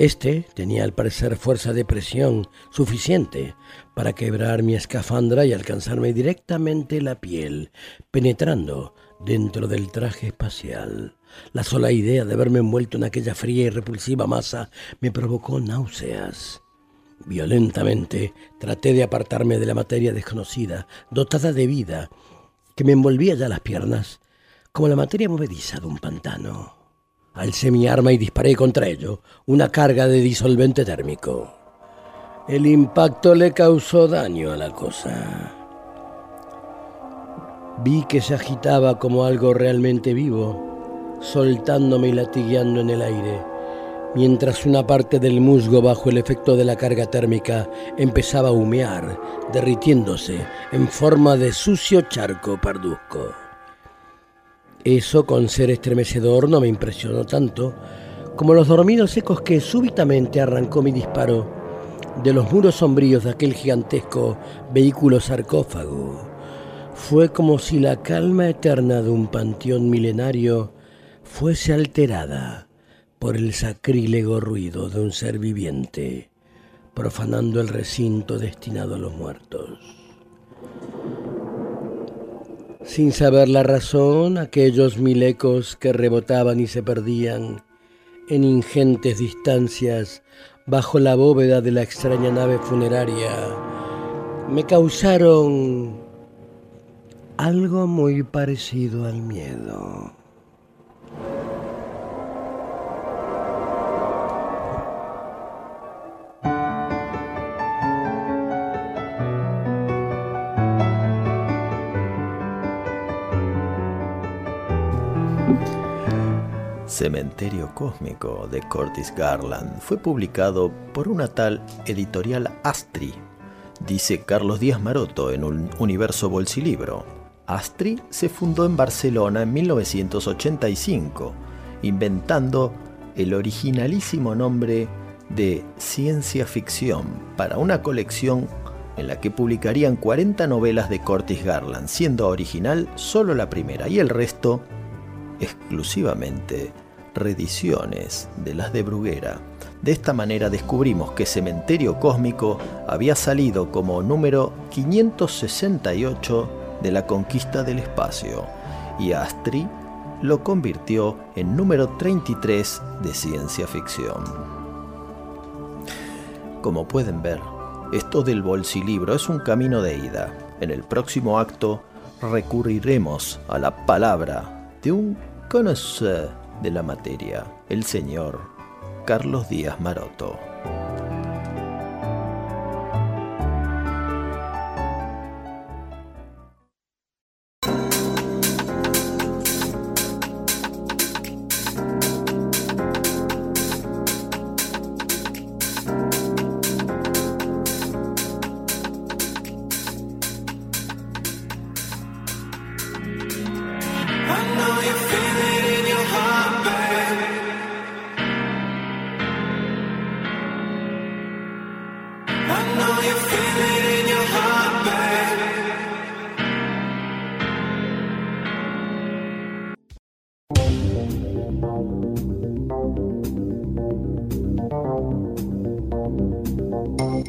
Este tenía al parecer fuerza de presión suficiente para quebrar mi escafandra y alcanzarme directamente la piel, penetrando dentro del traje espacial. La sola idea de verme envuelto en aquella fría y repulsiva masa me provocó náuseas. Violentamente traté de apartarme de la materia desconocida, dotada de vida, que me envolvía ya las piernas, como la materia movediza de un pantano. Alcé mi arma y disparé contra ello una carga de disolvente térmico. El impacto le causó daño a la cosa. Vi que se agitaba como algo realmente vivo, soltándome y latigueando en el aire, mientras una parte del musgo bajo el efecto de la carga térmica empezaba a humear, derritiéndose en forma de sucio charco parduzco. Eso, con ser estremecedor, no me impresionó tanto como los dormidos secos que súbitamente arrancó mi disparo de los muros sombríos de aquel gigantesco vehículo sarcófago. Fue como si la calma eterna de un panteón milenario fuese alterada por el sacrílego ruido de un ser viviente, profanando el recinto destinado a los muertos. Sin saber la razón, aquellos mil ecos que rebotaban y se perdían en ingentes distancias bajo la bóveda de la extraña nave funeraria me causaron algo muy parecido al miedo. Cementerio Cósmico de Curtis Garland fue publicado por una tal editorial Astri, dice Carlos Díaz Maroto en un universo bolsilibro. Astri se fundó en Barcelona en 1985, inventando el originalísimo nombre de ciencia ficción para una colección en la que publicarían 40 novelas de Curtis Garland, siendo original solo la primera y el resto exclusivamente reediciones de las de Bruguera. De esta manera descubrimos que Cementerio Cósmico había salido como número 568 de la conquista del espacio y Astri lo convirtió en número 33 de ciencia ficción. Como pueden ver, esto del bolsilibro es un camino de ida. En el próximo acto recurriremos a la palabra de un conocedor de la materia, el señor Carlos Díaz Maroto.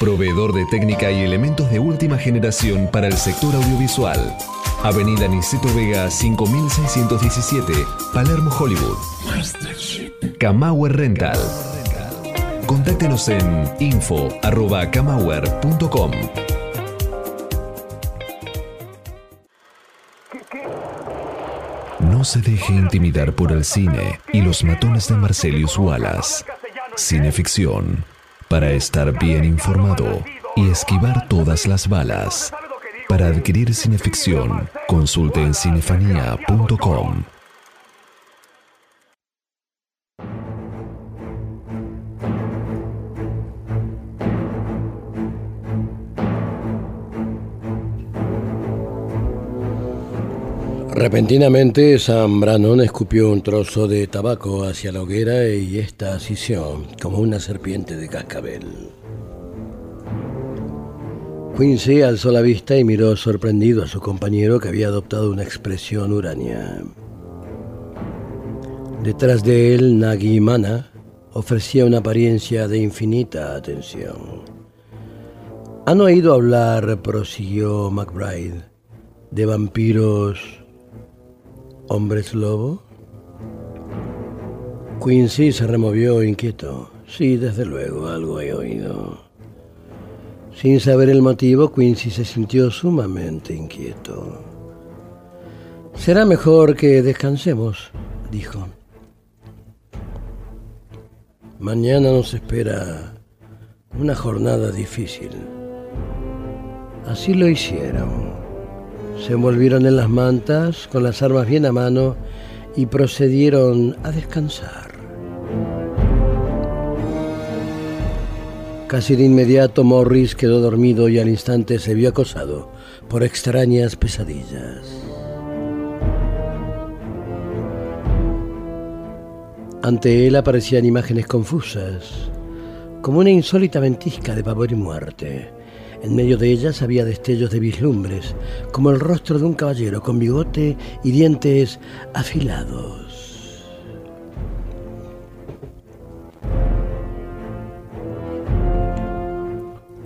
Proveedor de técnica y elementos de última generación para el sector audiovisual. Avenida Niceto Vega 5617, Palermo, Hollywood. Camauer Rental. Contáctenos en info.camauer.com. No se deje intimidar por el cine y los matones de Marcelius Wallace. Cineficción. Para estar bien informado y esquivar todas las balas. Para adquirir cineficción, consulte en cinefanía.com. Repentinamente, Sam Brannon escupió un trozo de tabaco hacia la hoguera y esta asistió como una serpiente de cascabel. Quincy alzó la vista y miró sorprendido a su compañero que había adoptado una expresión urania. Detrás de él, Nagi Mana ofrecía una apariencia de infinita atención. ¿Han oído hablar, prosiguió McBride, de vampiros ¿Hombres lobo? Quincy se removió inquieto. Sí, desde luego, algo he oído. Sin saber el motivo, Quincy se sintió sumamente inquieto. Será mejor que descansemos, dijo. Mañana nos espera una jornada difícil. Así lo hicieron. Se envolvieron en las mantas con las armas bien a mano y procedieron a descansar. Casi de inmediato Morris quedó dormido y al instante se vio acosado por extrañas pesadillas. Ante él aparecían imágenes confusas, como una insólita ventisca de pavor y muerte. En medio de ellas había destellos de vislumbres, como el rostro de un caballero con bigote y dientes afilados.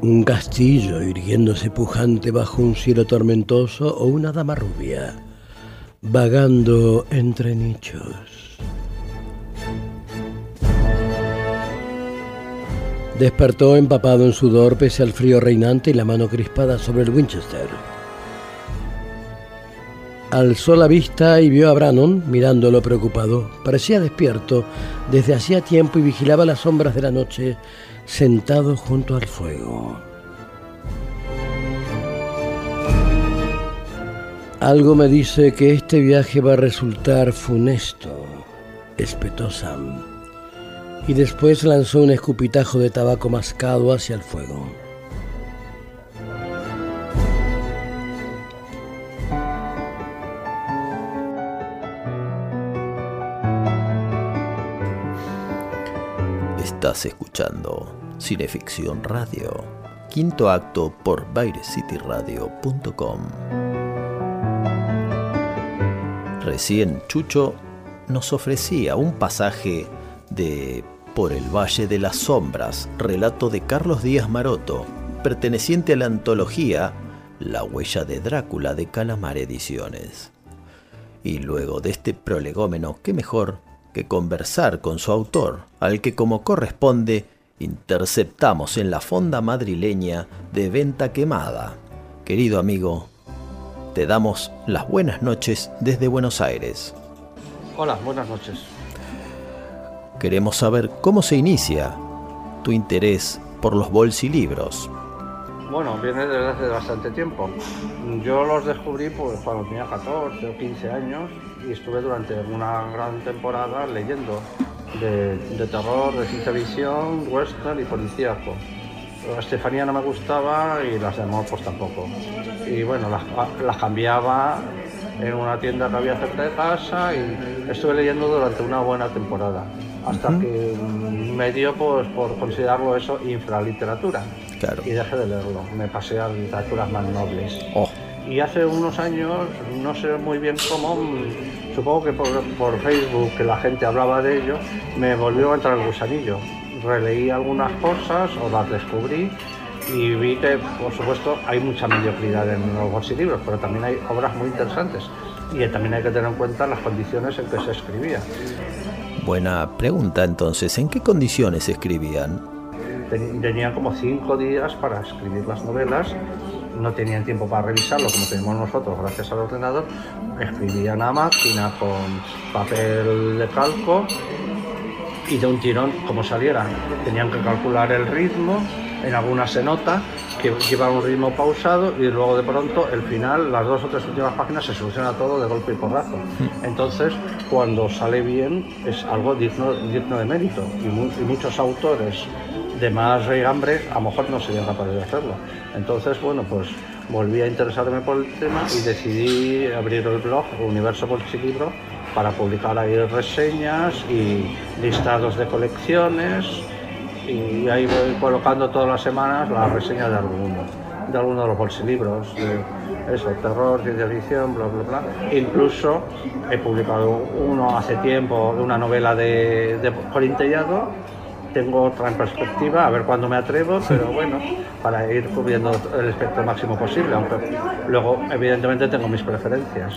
Un castillo irguiéndose pujante bajo un cielo tormentoso o una dama rubia, vagando entre nichos. Despertó empapado en sudor pese al frío reinante y la mano crispada sobre el Winchester. Alzó la vista y vio a Brannon mirándolo preocupado. Parecía despierto desde hacía tiempo y vigilaba las sombras de la noche sentado junto al fuego. Algo me dice que este viaje va a resultar funesto, espetó Sam y después lanzó un escupitajo de tabaco mascado hacia el fuego. Estás escuchando Cineficción Radio, quinto acto por BaireCityRadio.com. Recién Chucho nos ofrecía un pasaje de por el Valle de las Sombras, relato de Carlos Díaz Maroto, perteneciente a la antología La huella de Drácula de Calamar Ediciones. Y luego de este prolegómeno, qué mejor que conversar con su autor, al que como corresponde interceptamos en la fonda madrileña de Venta Quemada. Querido amigo, te damos las buenas noches desde Buenos Aires. Hola, buenas noches. Queremos saber cómo se inicia tu interés por los bolsilibros. Bueno, viene desde hace bastante tiempo. Yo los descubrí pues, cuando tenía 14 o 15 años y estuve durante una gran temporada leyendo de, terror, de ciencia ficción, western y policíaco. Estefanía no me gustaba y las de amor pues tampoco. Y bueno, las, las cambiaba en una tienda que había cerca de casa y estuve leyendo durante una buena temporada, hasta que me dio pues, por considerarlo eso infraliteratura. Claro. Y dejé de leerlo, me pasé a literaturas más nobles. Oh. Y hace unos años, no sé muy bien cómo, supongo que por, por Facebook, que la gente hablaba de ello, me volvió a entrar el gusanillo. Releí algunas cosas o las descubrí y vi que, por supuesto, hay mucha mediocridad en los bolsilibros, pero también hay obras muy interesantes. Y también hay que tener en cuenta las condiciones en que se escribía. Buena pregunta entonces, ¿en qué condiciones se escribían? Ten- Tenían como cinco días para escribir las novelas, no tenían tiempo para revisarlo como tenemos nosotros gracias al ordenador, escribían a máquina con papel de calco y de un tirón como salieran. Tenían que calcular el ritmo, en algunas se nota que lleva un ritmo pausado y luego de pronto el final, las dos o tres últimas páginas se soluciona todo de golpe y porrazo. Entonces, cuando sale bien es algo digno, de mérito y, mu- y muchos autores de más regambre a lo mejor no serían capaces de hacerlo. Entonces, bueno, pues volví a interesarme por el tema y decidí abrir el blog Universo Bolsilibro para publicar ahí reseñas y listados de colecciones y ahí voy colocando todas las semanas la reseña de alguno, de alguno de los bolsilibros, de eso, terror, ciencia ficción, bla, bla, bla. Incluso he publicado uno hace tiempo de una novela de, de Colin Tellado, tengo otra en perspectiva, a ver cuándo me atrevo, pero bueno, para ir cubriendo el espectro máximo posible, aunque luego evidentemente tengo mis preferencias.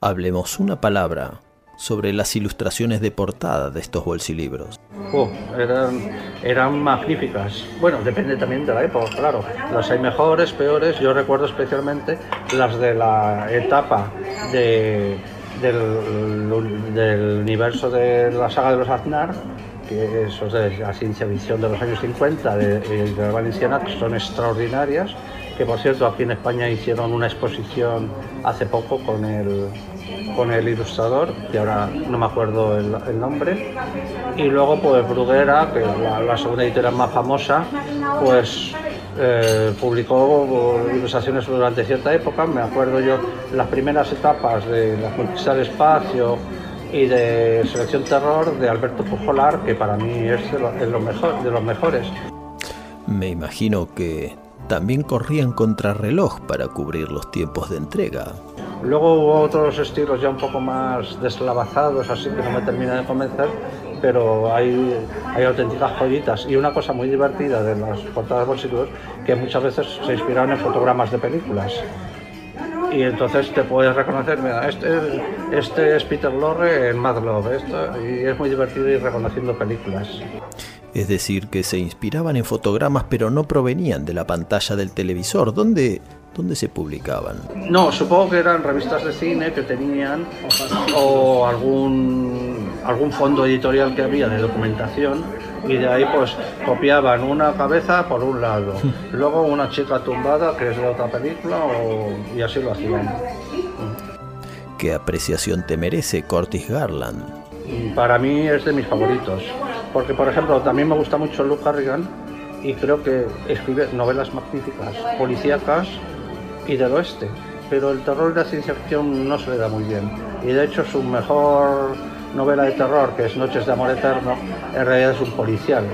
Hablemos una palabra sobre las ilustraciones de portada de estos bolsilibros. Oh, eran, eran magníficas. Bueno, depende también de la época, claro. Las hay mejores, peores. Yo recuerdo especialmente las de la etapa de, del, universo de la saga de los Aznar, que esos de la ciencia ficción de los años 50 de, de la Valenciana, que son extraordinarias. Que por cierto, aquí en España hicieron una exposición hace poco con el, con el ilustrador, que ahora no me acuerdo el, nombre. Y luego, pues Bruguera, que es la, segunda editorial más famosa, pues eh, publicó ilustraciones durante cierta época. Me acuerdo yo las primeras etapas de La conquista del espacio y de Selección Terror de Alberto Pujolar, que para mí es de los mejores. Me imagino que también corrían contrarreloj para cubrir los tiempos de entrega. Luego hubo otros estilos ya un poco más deslavazados, así que no me termina de convencer, pero hay, hay auténticas joyitas. Y una cosa muy divertida de las portadas bolsillos, que muchas veces se inspiraron en fotogramas de películas. Y entonces te puedes reconocer, mira, este, este es Peter Lorre en Mad Love, esto, y es muy divertido ir reconociendo películas. Es decir, que se inspiraban en fotogramas pero no provenían de la pantalla del televisor. ¿Dónde, dónde se publicaban? No, supongo que eran revistas de cine que tenían o algún, algún fondo editorial que había de documentación y de ahí pues copiaban una cabeza por un lado, luego una chica tumbada que es de otra película o- y así lo hacían. ¿Qué apreciación te merece Curtis Garland? Para mí es de mis favoritos, porque por ejemplo también me gusta mucho Luke Carrigan y creo que escribe novelas magníficas, policíacas y del oeste, pero el terror y la ciencia ficción no se le da muy bien. Y de hecho su mejor novela de terror, que es Noches de Amor Eterno, en realidad es un policial,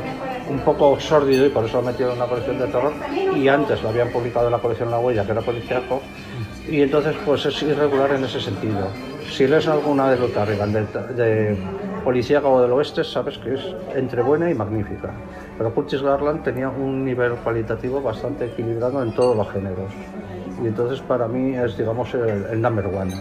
un poco sórdido y por eso lo ha metido en una colección de terror y antes lo habían publicado en la colección La Huella, que era policíaco, y entonces pues es irregular en ese sentido. Si lees alguna de Luke Carrigan, de, de policíaca o del oeste, sabes que es entre buena y magnífica. Pero Curtis Garland tenía un nivel cualitativo bastante equilibrado en todos los géneros. Y entonces para mí es, digamos, el, el number one.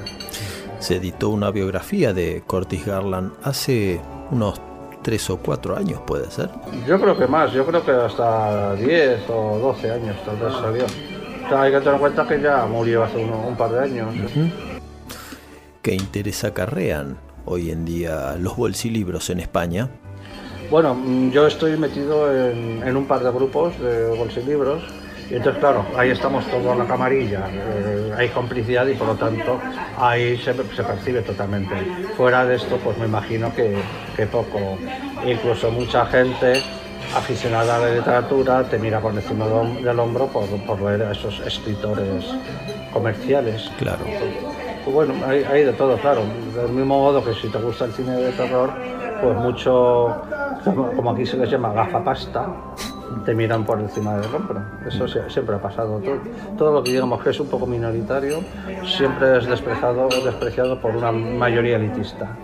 Se editó una biografía de Curtis Garland hace unos tres o cuatro años, puede ser. Yo creo que más, yo creo que hasta 10 o 12 años tal vez salió. O sea, hay que tener en cuenta que ya murió hace uno- un par de años. ¿Qué interés acarrean hoy en día los bolsilibros en España? Bueno, mm, yo estoy metido en, en un par de grupos de bolsilibros y entonces, claro, ahí estamos todos en la camarilla, eh, hay complicidad y por lo tanto ahí se, se percibe totalmente. Fuera de esto, pues me imagino que, que poco. Incluso mucha gente aficionada a la literatura te mira por encima del hombro por, por leer a esos escritores comerciales. Claro. Pues bueno, hay, hay de todo, claro. Del mismo modo que si te gusta el cine de terror, pues mucho, como, como aquí se les llama gafapasta, te miran por encima del hombro. Eso sie- siempre ha pasado. Todo, todo lo que digamos que es un poco minoritario siempre es despreciado, despreciado por una mayoría elitista.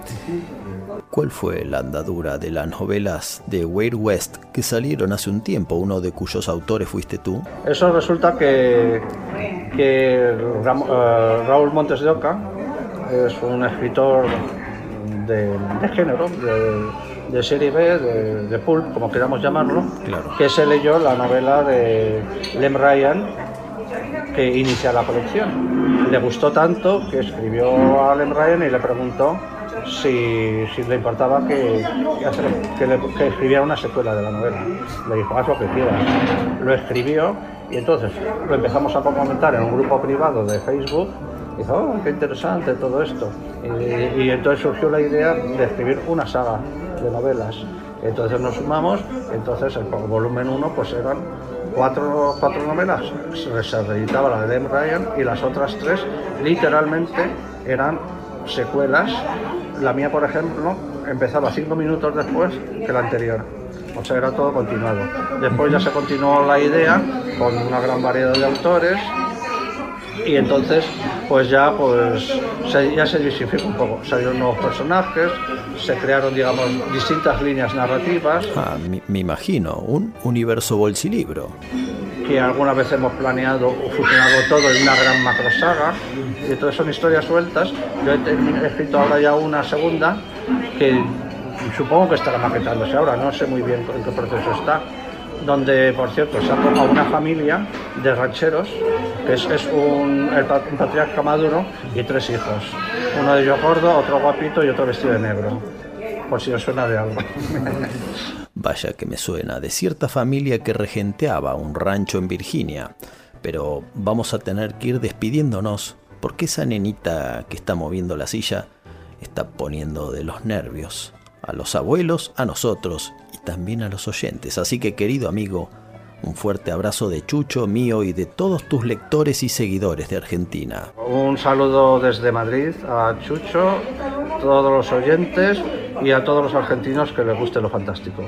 ¿Cuál fue la andadura de las novelas de Wade West que salieron hace un tiempo, uno de cuyos autores fuiste tú? Eso resulta que, que Ram- eh, Raúl Montes de Oca es un escritor de, de género, de, de serie B, de, de pulp, como queramos llamarlo, que se leyó la novela de Lem Ryan que inicia la colección. Le gustó tanto que escribió a Lem Ryan y le preguntó si, si le importaba que, que que escribiera una secuela de la novela. Le dijo, haz lo que quieras. Lo escribió y entonces lo empezamos a comentar en un grupo privado de Facebook. Y dijo, oh, qué interesante todo esto. Y, entonces surgió la idea de escribir una saga de novelas. Entonces nos sumamos, entonces el volumen 1 pues eran cuatro, cuatro novelas, se, se reeditaba la de Lem Ryan y las otras tres literalmente eran secuelas. La mía, por ejemplo, empezaba cinco minutos después que la anterior. O sea, era todo continuado. Después ya se continuó la idea con una gran variedad de autores y entonces pues ya pues se- ya se diversificó un poco. Salieron nuevos personajes, se crearon digamos distintas líneas narrativas. Ah, me, me imagino, un universo bolsilibro. que alguna vez hemos planeado o fusionado todo en una gran macro saga y entonces son historias sueltas. Yo he, he escrito ahora ya una segunda que supongo que estará maquetándose ahora, no sé muy bien en qué proceso está, donde por cierto saco a una familia de rancheros, que es, es un, el un patriarca maduro y tres hijos, uno de ellos gordo, otro guapito y otro vestido de negro, por si os suena de algo. Vaya que me suena de cierta familia que regenteaba un rancho en Virginia. Pero vamos a tener que ir despidiéndonos porque esa nenita que está moviendo la silla está poniendo de los nervios a los abuelos, a nosotros y también a los oyentes. Así que querido amigo, un fuerte abrazo de Chucho, mío y de todos tus lectores y seguidores de Argentina. Un saludo desde Madrid a Chucho, todos los oyentes y a todos los argentinos que les guste lo fantástico.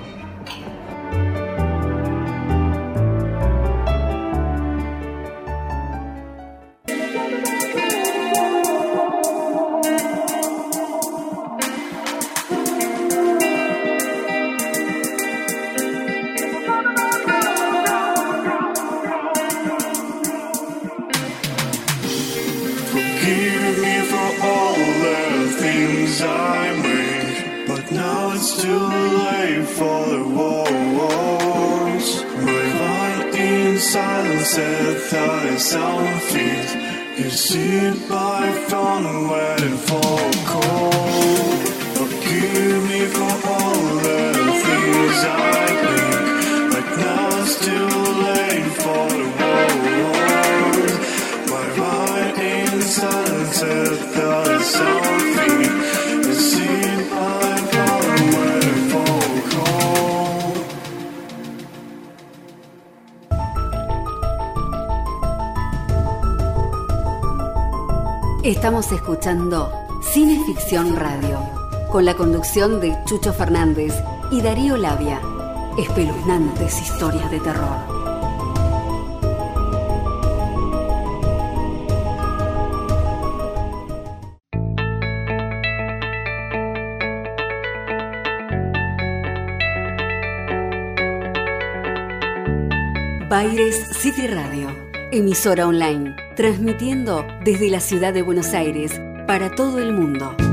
La conducción de Chucho Fernández y Darío Labia. Espeluznantes historias de terror. Baires City Radio, emisora online, transmitiendo desde la ciudad de Buenos Aires para todo el mundo.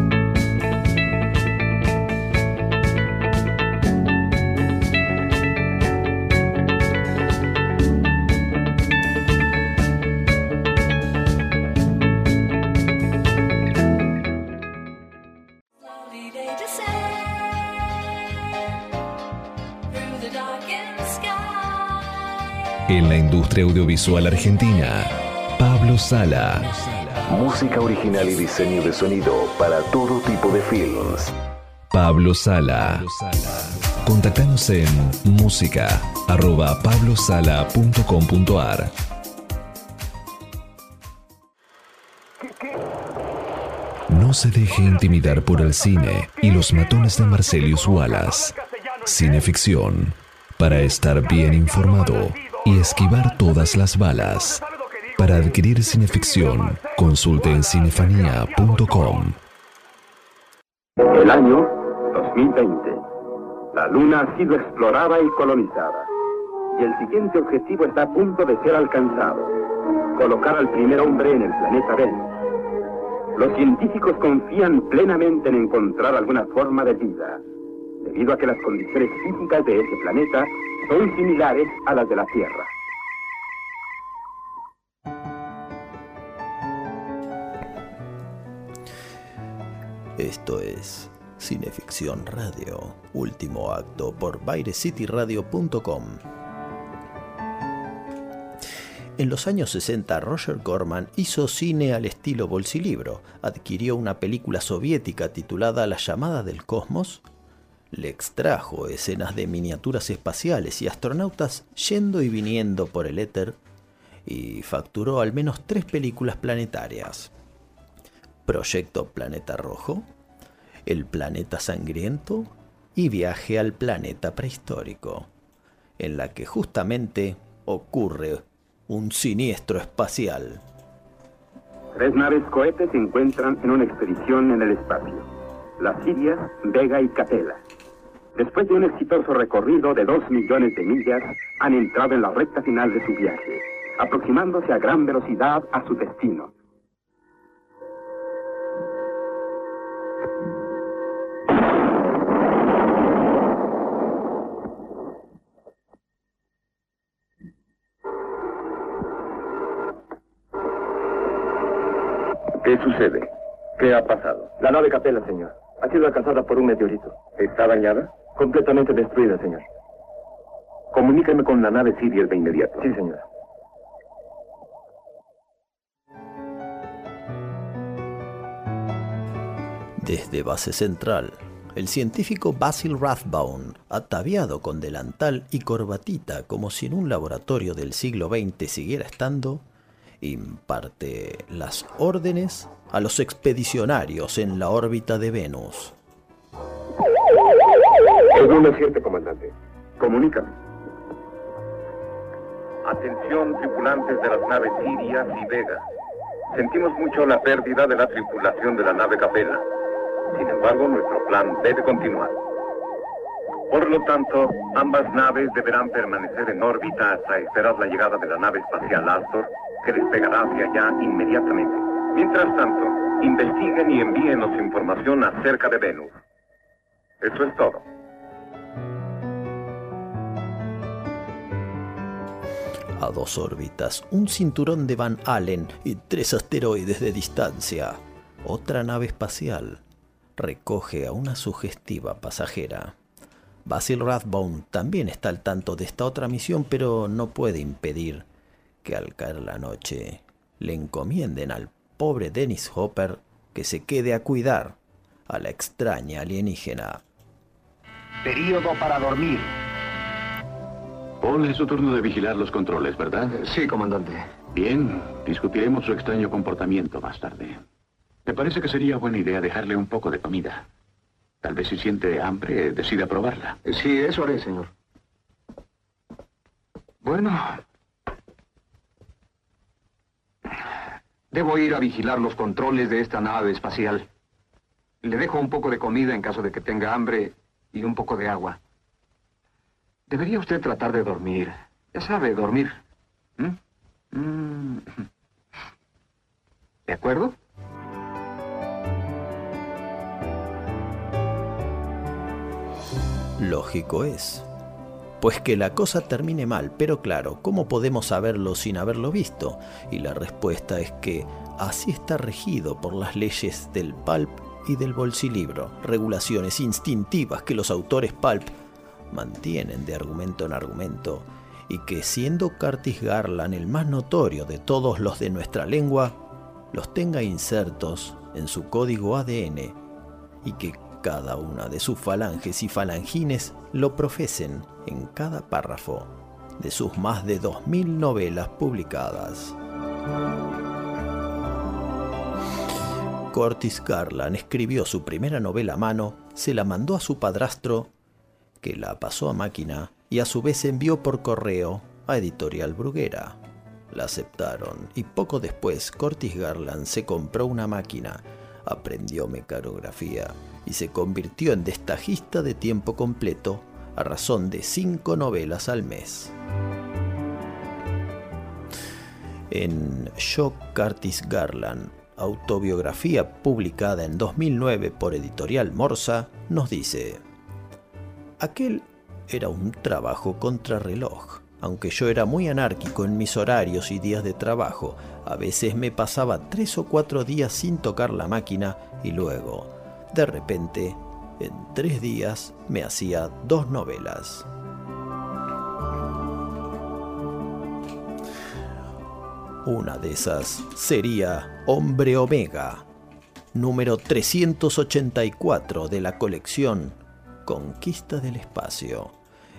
Audiovisual argentina, Pablo Sala. Música original y diseño de sonido para todo tipo de films. Pablo Sala. Contactanos en música@pablosala.com.ar. No se deje intimidar por el cine y los matones de Marcelius Wallace. Cineficción, para estar bien informado y esquivar todas las balas. Para adquirir cineficción, consulte en cinefanía.com. El año 2020. La Luna ha sido explorada y colonizada. Y el siguiente objetivo está a punto de ser alcanzado. Colocar al primer hombre en el planeta Venus. Los científicos confían plenamente en encontrar alguna forma de vida, debido a que las condiciones físicas de ese planeta son similares a las de la Tierra. Esto es Cineficción Radio, último acto por BaireCityRadio.com. En los años 60, Roger Corman hizo cine al estilo bolsilibro. Adquirió una película soviética titulada La llamada del cosmos. Le extrajo escenas de miniaturas espaciales y astronautas yendo y viniendo por el éter y facturó al menos tres películas planetarias. Proyecto Planeta Rojo, El Planeta Sangriento y Viaje al Planeta Prehistórico, en la que justamente ocurre un siniestro espacial. Tres naves cohetes se encuentran en una expedición en el espacio. Las Sirias, Vega y Capella. Después de un exitoso recorrido de dos millones de millas, han entrado en la recta final de su viaje, aproximándose a gran velocidad a su destino. ¿Qué sucede? ¿Qué ha pasado? La nave Capella, señor. Ha sido alcanzada por un meteorito. ¿Está dañada? Completamente destruida, señor. Comuníqueme con la nave Sirius de inmediato. Sí, señor. Desde base central, el científico Basil Rathbone, ataviado con delantal y corbatita como si en un laboratorio del siglo XX siguiera estando, imparte las órdenes a los expedicionarios en la órbita de Venus. Según me siente, comandante. Comunícame. Atención, tripulantes de las naves Sirias y Vega. Sentimos mucho la pérdida de la tripulación de la nave Capella. Sin embargo, nuestro plan debe continuar. Por lo tanto, ambas naves deberán permanecer en órbita hasta esperar la llegada de la nave espacial Astor, que despegará hacia allá inmediatamente. Mientras tanto, investiguen y envíenos información acerca de Venus. Eso es todo. A dos órbitas, un cinturón de Van Allen y tres asteroides de distancia. Otra nave espacial recoge a una sugestiva pasajera. Basil Rathbone también está al tanto de esta otra misión, pero no puede impedir que al caer la noche le encomienden al pobre Dennis Hopper que se quede a cuidar a la extraña alienígena. Período para dormir. Paul, es su turno de vigilar los controles, ¿verdad? Sí, comandante. Bien, discutiremos su extraño comportamiento más tarde. Me parece que sería buena idea dejarle un poco de comida. Tal vez si siente hambre, decida probarla. Sí, eso haré, señor. Bueno. Debo ir a vigilar los controles de esta nave espacial. Le dejo un poco de comida en caso de que tenga hambre y un poco de agua. Debería usted tratar de dormir. Ya sabe, dormir. ¿Mm? Mm. ¿De acuerdo? Lógico es. Pues que la cosa termine mal, pero claro, ¿cómo podemos saberlo sin haberlo visto? Y la respuesta es que así está regido por las leyes del pulp y del bolsilibro, regulaciones instintivas que los autores pulp mantienen de argumento en argumento, y que siendo Curtis Garland el más notorio de todos los de nuestra lengua, los tenga insertos en su código ADN, y que cada una de sus falanges y falangines lo profesen en cada párrafo de sus más de 2.000 novelas publicadas. Curtis Garland escribió su primera novela a mano, se la mandó a su padrastro, que la pasó a máquina y a su vez envió por correo a Editorial Bruguera. La aceptaron y poco después Curtis Garland se compró una máquina, aprendió mecanografía y se convirtió en destajista de tiempo completo a razón de cinco novelas al mes. En Yo Curtis Garland, autobiografía publicada en 2009 por Editorial Morsa, nos dice, Aquel era un trabajo contrarreloj. Aunque yo era muy anárquico en mis horarios y días de trabajo, a veces me pasaba tres o cuatro días sin tocar la máquina y luego, de repente, en tres días me hacía dos novelas. Una de esas sería Hombre Omega, número 384 de la colección Conquista del Espacio,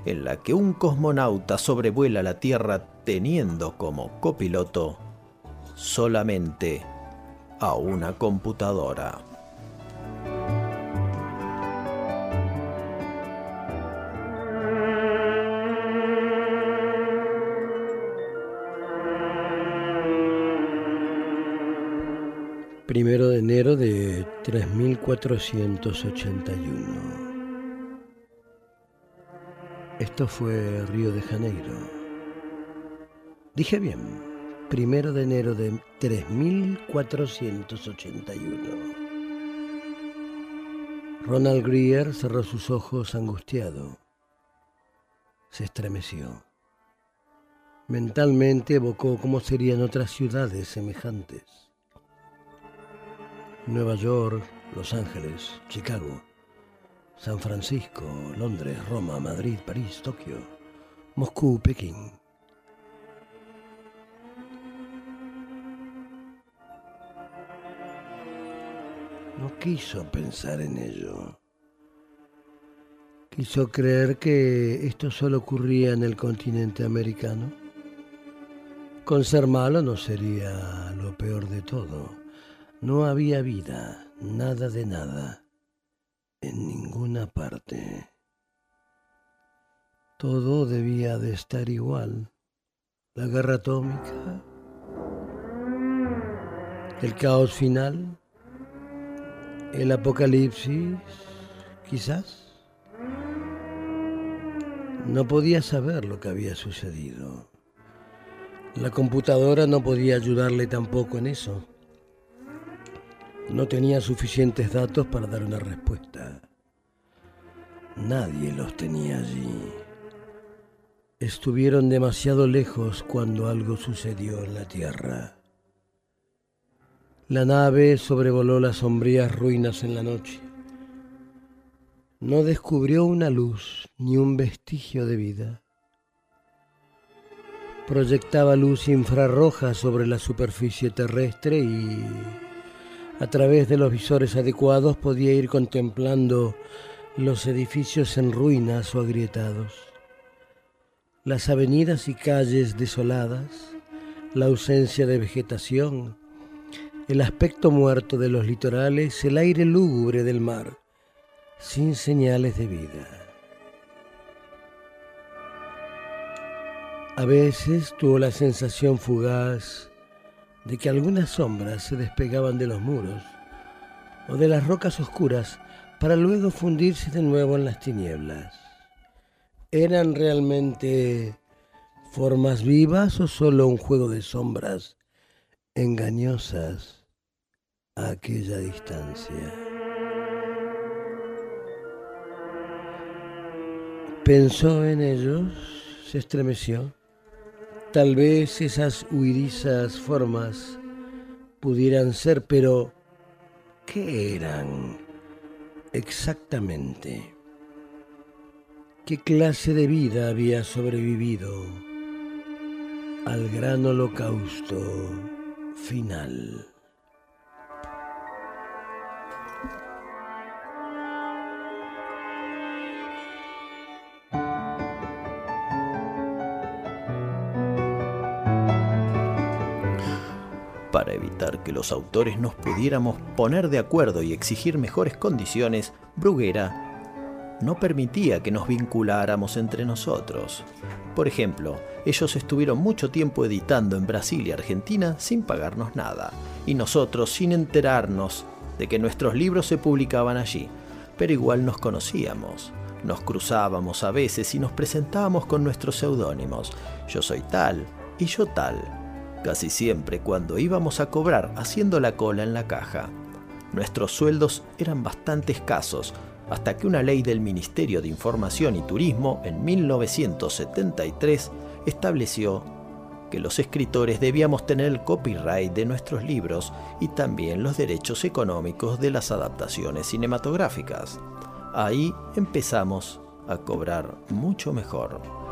en la que un cosmonauta sobrevuela la Tierra teniendo como copiloto solamente a una computadora. Primero de enero de 3481. Esto fue Río de Janeiro. Dije bien, primero de enero de 3481. Ronald Greer cerró sus ojos angustiado. Se estremeció. Mentalmente evocó cómo serían otras ciudades semejantes. Nueva York, Los Ángeles, Chicago, San Francisco, Londres, Roma, Madrid, París, Tokio, Moscú, Pekín. No quiso pensar en ello. Quiso creer que esto solo ocurría en el continente americano. Con ser malo no sería lo peor de todo. No había vida, nada de nada, en ninguna parte. Todo debía de estar igual. La guerra atómica, el caos final, el apocalipsis, quizás. No podía saber lo que había sucedido. La computadora no podía ayudarle tampoco en eso. No tenía suficientes datos para dar una respuesta. Nadie los tenía allí. Estuvieron demasiado lejos cuando algo sucedió en la Tierra. La nave sobrevoló las sombrías ruinas en la noche. No descubrió una luz ni un vestigio de vida. Proyectaba luz infrarroja sobre la superficie terrestre y a través de los visores adecuados podía ir contemplando los edificios en ruinas o agrietados, las avenidas y calles desoladas, la ausencia de vegetación, el aspecto muerto de los litorales, el aire lúgubre del mar, sin señales de vida. A veces tuvo la sensación fugaz de que algunas sombras se despegaban de los muros o de las rocas oscuras para luego fundirse de nuevo en las tinieblas. ¿Eran realmente formas vivas o solo un juego de sombras engañosas a aquella distancia? Pensó en ellos, se estremeció. Tal vez esas huidizas formas pudieran ser, pero ¿qué eran exactamente? ¿Qué clase de vida había sobrevivido al gran holocausto final? Que los autores nos pudiéramos poner de acuerdo y exigir mejores condiciones, Bruguera no permitía que nos vinculáramos entre nosotros. Por ejemplo, ellos estuvieron mucho tiempo editando en Brasil y Argentina sin pagarnos nada, y nosotros sin enterarnos de que nuestros libros se publicaban allí, pero igual nos conocíamos. Nos cruzábamos a veces y nos presentábamos con nuestros seudónimos. Yo soy tal y yo tal. Casi siempre cuando íbamos a cobrar haciendo la cola en la caja. Nuestros sueldos eran bastante escasos, hasta que una ley del Ministerio de Información y Turismo en 1973 estableció que los escritores debíamos tener el copyright de nuestros libros y también los derechos económicos de las adaptaciones cinematográficas. Ahí empezamos a cobrar mucho mejor.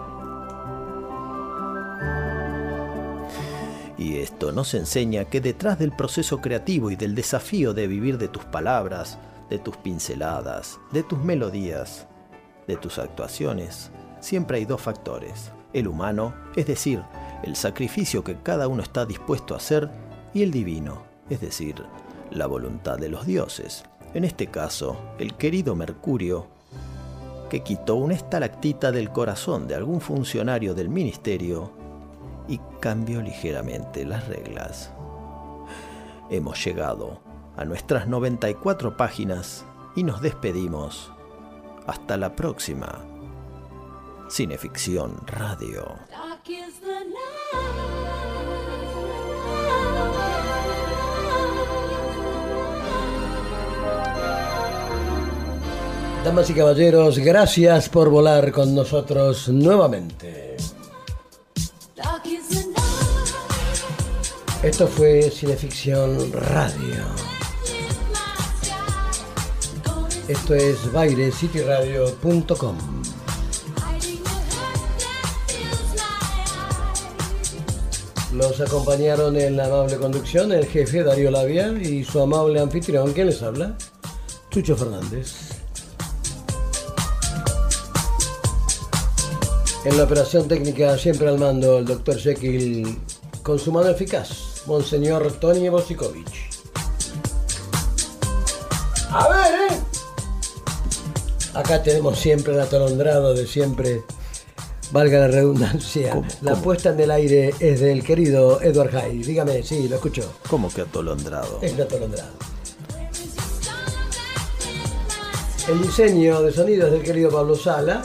Y esto nos enseña que detrás del proceso creativo y del desafío de vivir de tus palabras, de tus pinceladas, de tus melodías, de tus actuaciones, siempre hay dos factores. El humano, es decir, el sacrificio que cada uno está dispuesto a hacer, y el divino, es decir, la voluntad de los dioses. En este caso, el querido Mercurio, que quitó una estalactita del corazón de algún funcionario del ministerio y cambió ligeramente las reglas. Hemos llegado a nuestras 94 páginas y nos despedimos. Hasta la próxima. Cineficción Radio. Damas y caballeros, gracias por volar con nosotros nuevamente. Esto fue Cineficción Radio. Esto es bairecityradio.com. Nos acompañaron en la amable conducción el jefe Darío Labia y su amable anfitrión, ¿quién les habla? Chucho Fernández. En la operación técnica siempre al mando el doctor Jekyll con su mano eficaz, Monseñor Tony Bosikovich. A ver, ¿eh? Acá tenemos siempre el atolondrado de siempre, valga la redundancia. La puesta en el aire es del querido Edward Hay. Dígame, sí, lo escucho. ¿Cómo que atolondrado? Es un atolondrado. El diseño de sonido es del querido Pablo Sala.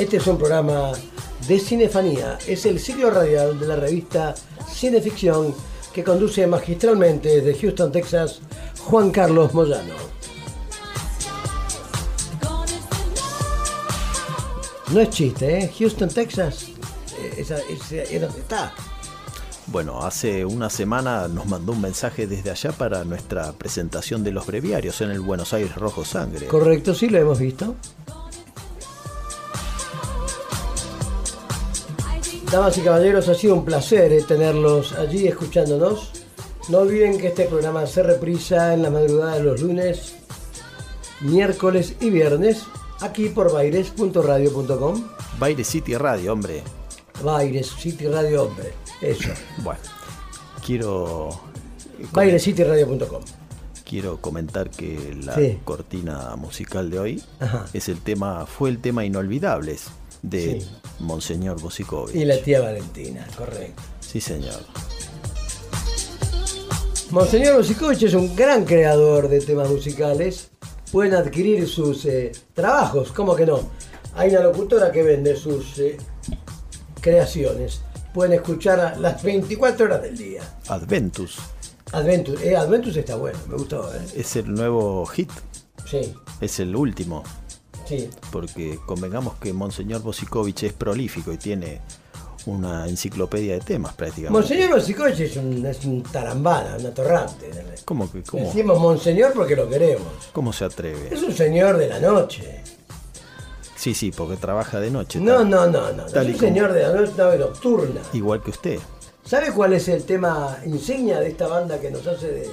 Este es un programa de Cinefanía. Es el ciclo radial de la revista Cineficción que conduce magistralmente desde Houston, Texas, Juan Carlos Moyano. No es chiste, ¿eh? Houston, Texas. eh, Esa, esa- está. Bueno, hace una semana nos mandó un mensaje desde allá para nuestra presentación de los breviarios en el Buenos Aires Rojo Sangre. Correcto, sí lo hemos visto. Damas y caballeros, ha sido un placer eh, tenerlos allí escuchándonos. No olviden que este programa se reprisa en la madrugada de los lunes, miércoles y viernes aquí por baires.radio.com. Baile City Radio, hombre. Baires City Radio Hombre. Eso. Bueno, quiero Bairecityradio.com. quiero comentar que la Sí. cortina musical de hoy Ajá. es el tema fue el tema Inolvidables de Sí. Monseñor Bosikovich. Y la tía Valentina, correcto. Sí, señor. Monseñor Bosikovich es un gran creador de temas musicales. Pueden adquirir sus eh, trabajos, ¿cómo que no? Hay una locutora que vende sus eh, creaciones. Pueden escuchar a las 24 horas del día. Adventus Adventus, eh, Adventus está bueno, me gustó. eh. es el nuevo hit, Sí, es el último. Sí. porque convengamos que Monseñor Bosikovich es prolífico y tiene una enciclopedia de temas prácticamente. Monseñor Bosikovich es un, es un tarambana, un atorrante. ¿Cómo, que, cómo, Decimos Monseñor porque lo queremos. cómo se atreve? Es un señor de la noche. Sí, sí, porque trabaja de noche. No, tal- no, no, no. tal Es un como- señor de la noche, nave nocturna. Igual que usted. ¿Sabe cuál es el tema insignia de esta banda que nos hace de,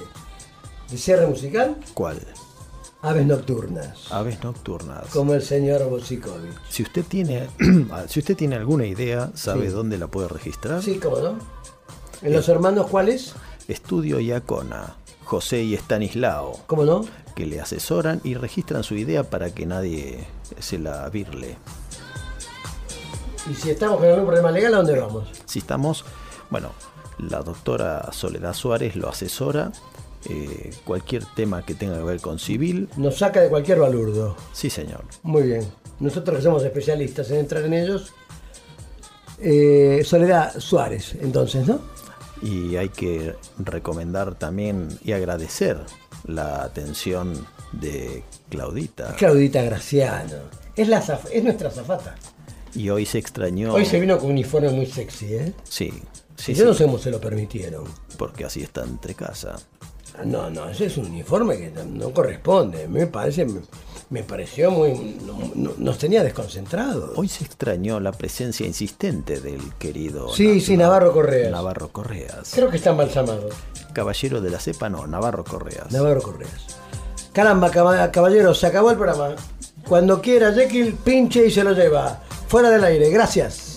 de cierre musical? ¿Cuál? Aves nocturnas, Aves nocturnas. como el señor Bosikovich. Si usted tiene, si usted tiene alguna idea, ¿sabe Sí. dónde la puede registrar? Sí, cómo no. ¿En los hermanos cuáles? Estudio y Acona, José y Estanislao. ¿Cómo no? Que le asesoran y registran su idea para que nadie se la virle. Y si estamos con algún problema legal, ¿a dónde vamos? Si estamos, bueno, la doctora Soledad Suárez lo asesora. Eh, cualquier tema que tenga que ver con civil. Nos saca de cualquier balurdo. Sí, señor. Muy bien. Nosotros que somos especialistas en entrar en ellos. Eh, Soledad Suárez, entonces, ¿no? Y hay que recomendar también y agradecer la atención de Claudita. Claudita Graciano. Es, la es nuestra zafata. Y hoy se extrañó. Hoy se vino con un uniforme muy sexy, ¿eh? Sí, sí, Yo no sí, sé cómo se lo permitieron. Porque así está entre casa. No, no, ese es un uniforme que no- corresponde. Me parece, me, me pareció muy. no- no- nos tenía desconcentrados. Hoy se extrañó la presencia insistente del querido. Sí, sí, Navarro Correas. Navarro Correas. Creo que está embalsamado. Caballero de la cepa, no, Navarro Correas. Navarro Correas. Caramba, caba- caballeros, se acabó el programa. Cuando quiera, Jekyll, pinche y se lo lleva. Fuera del aire, gracias.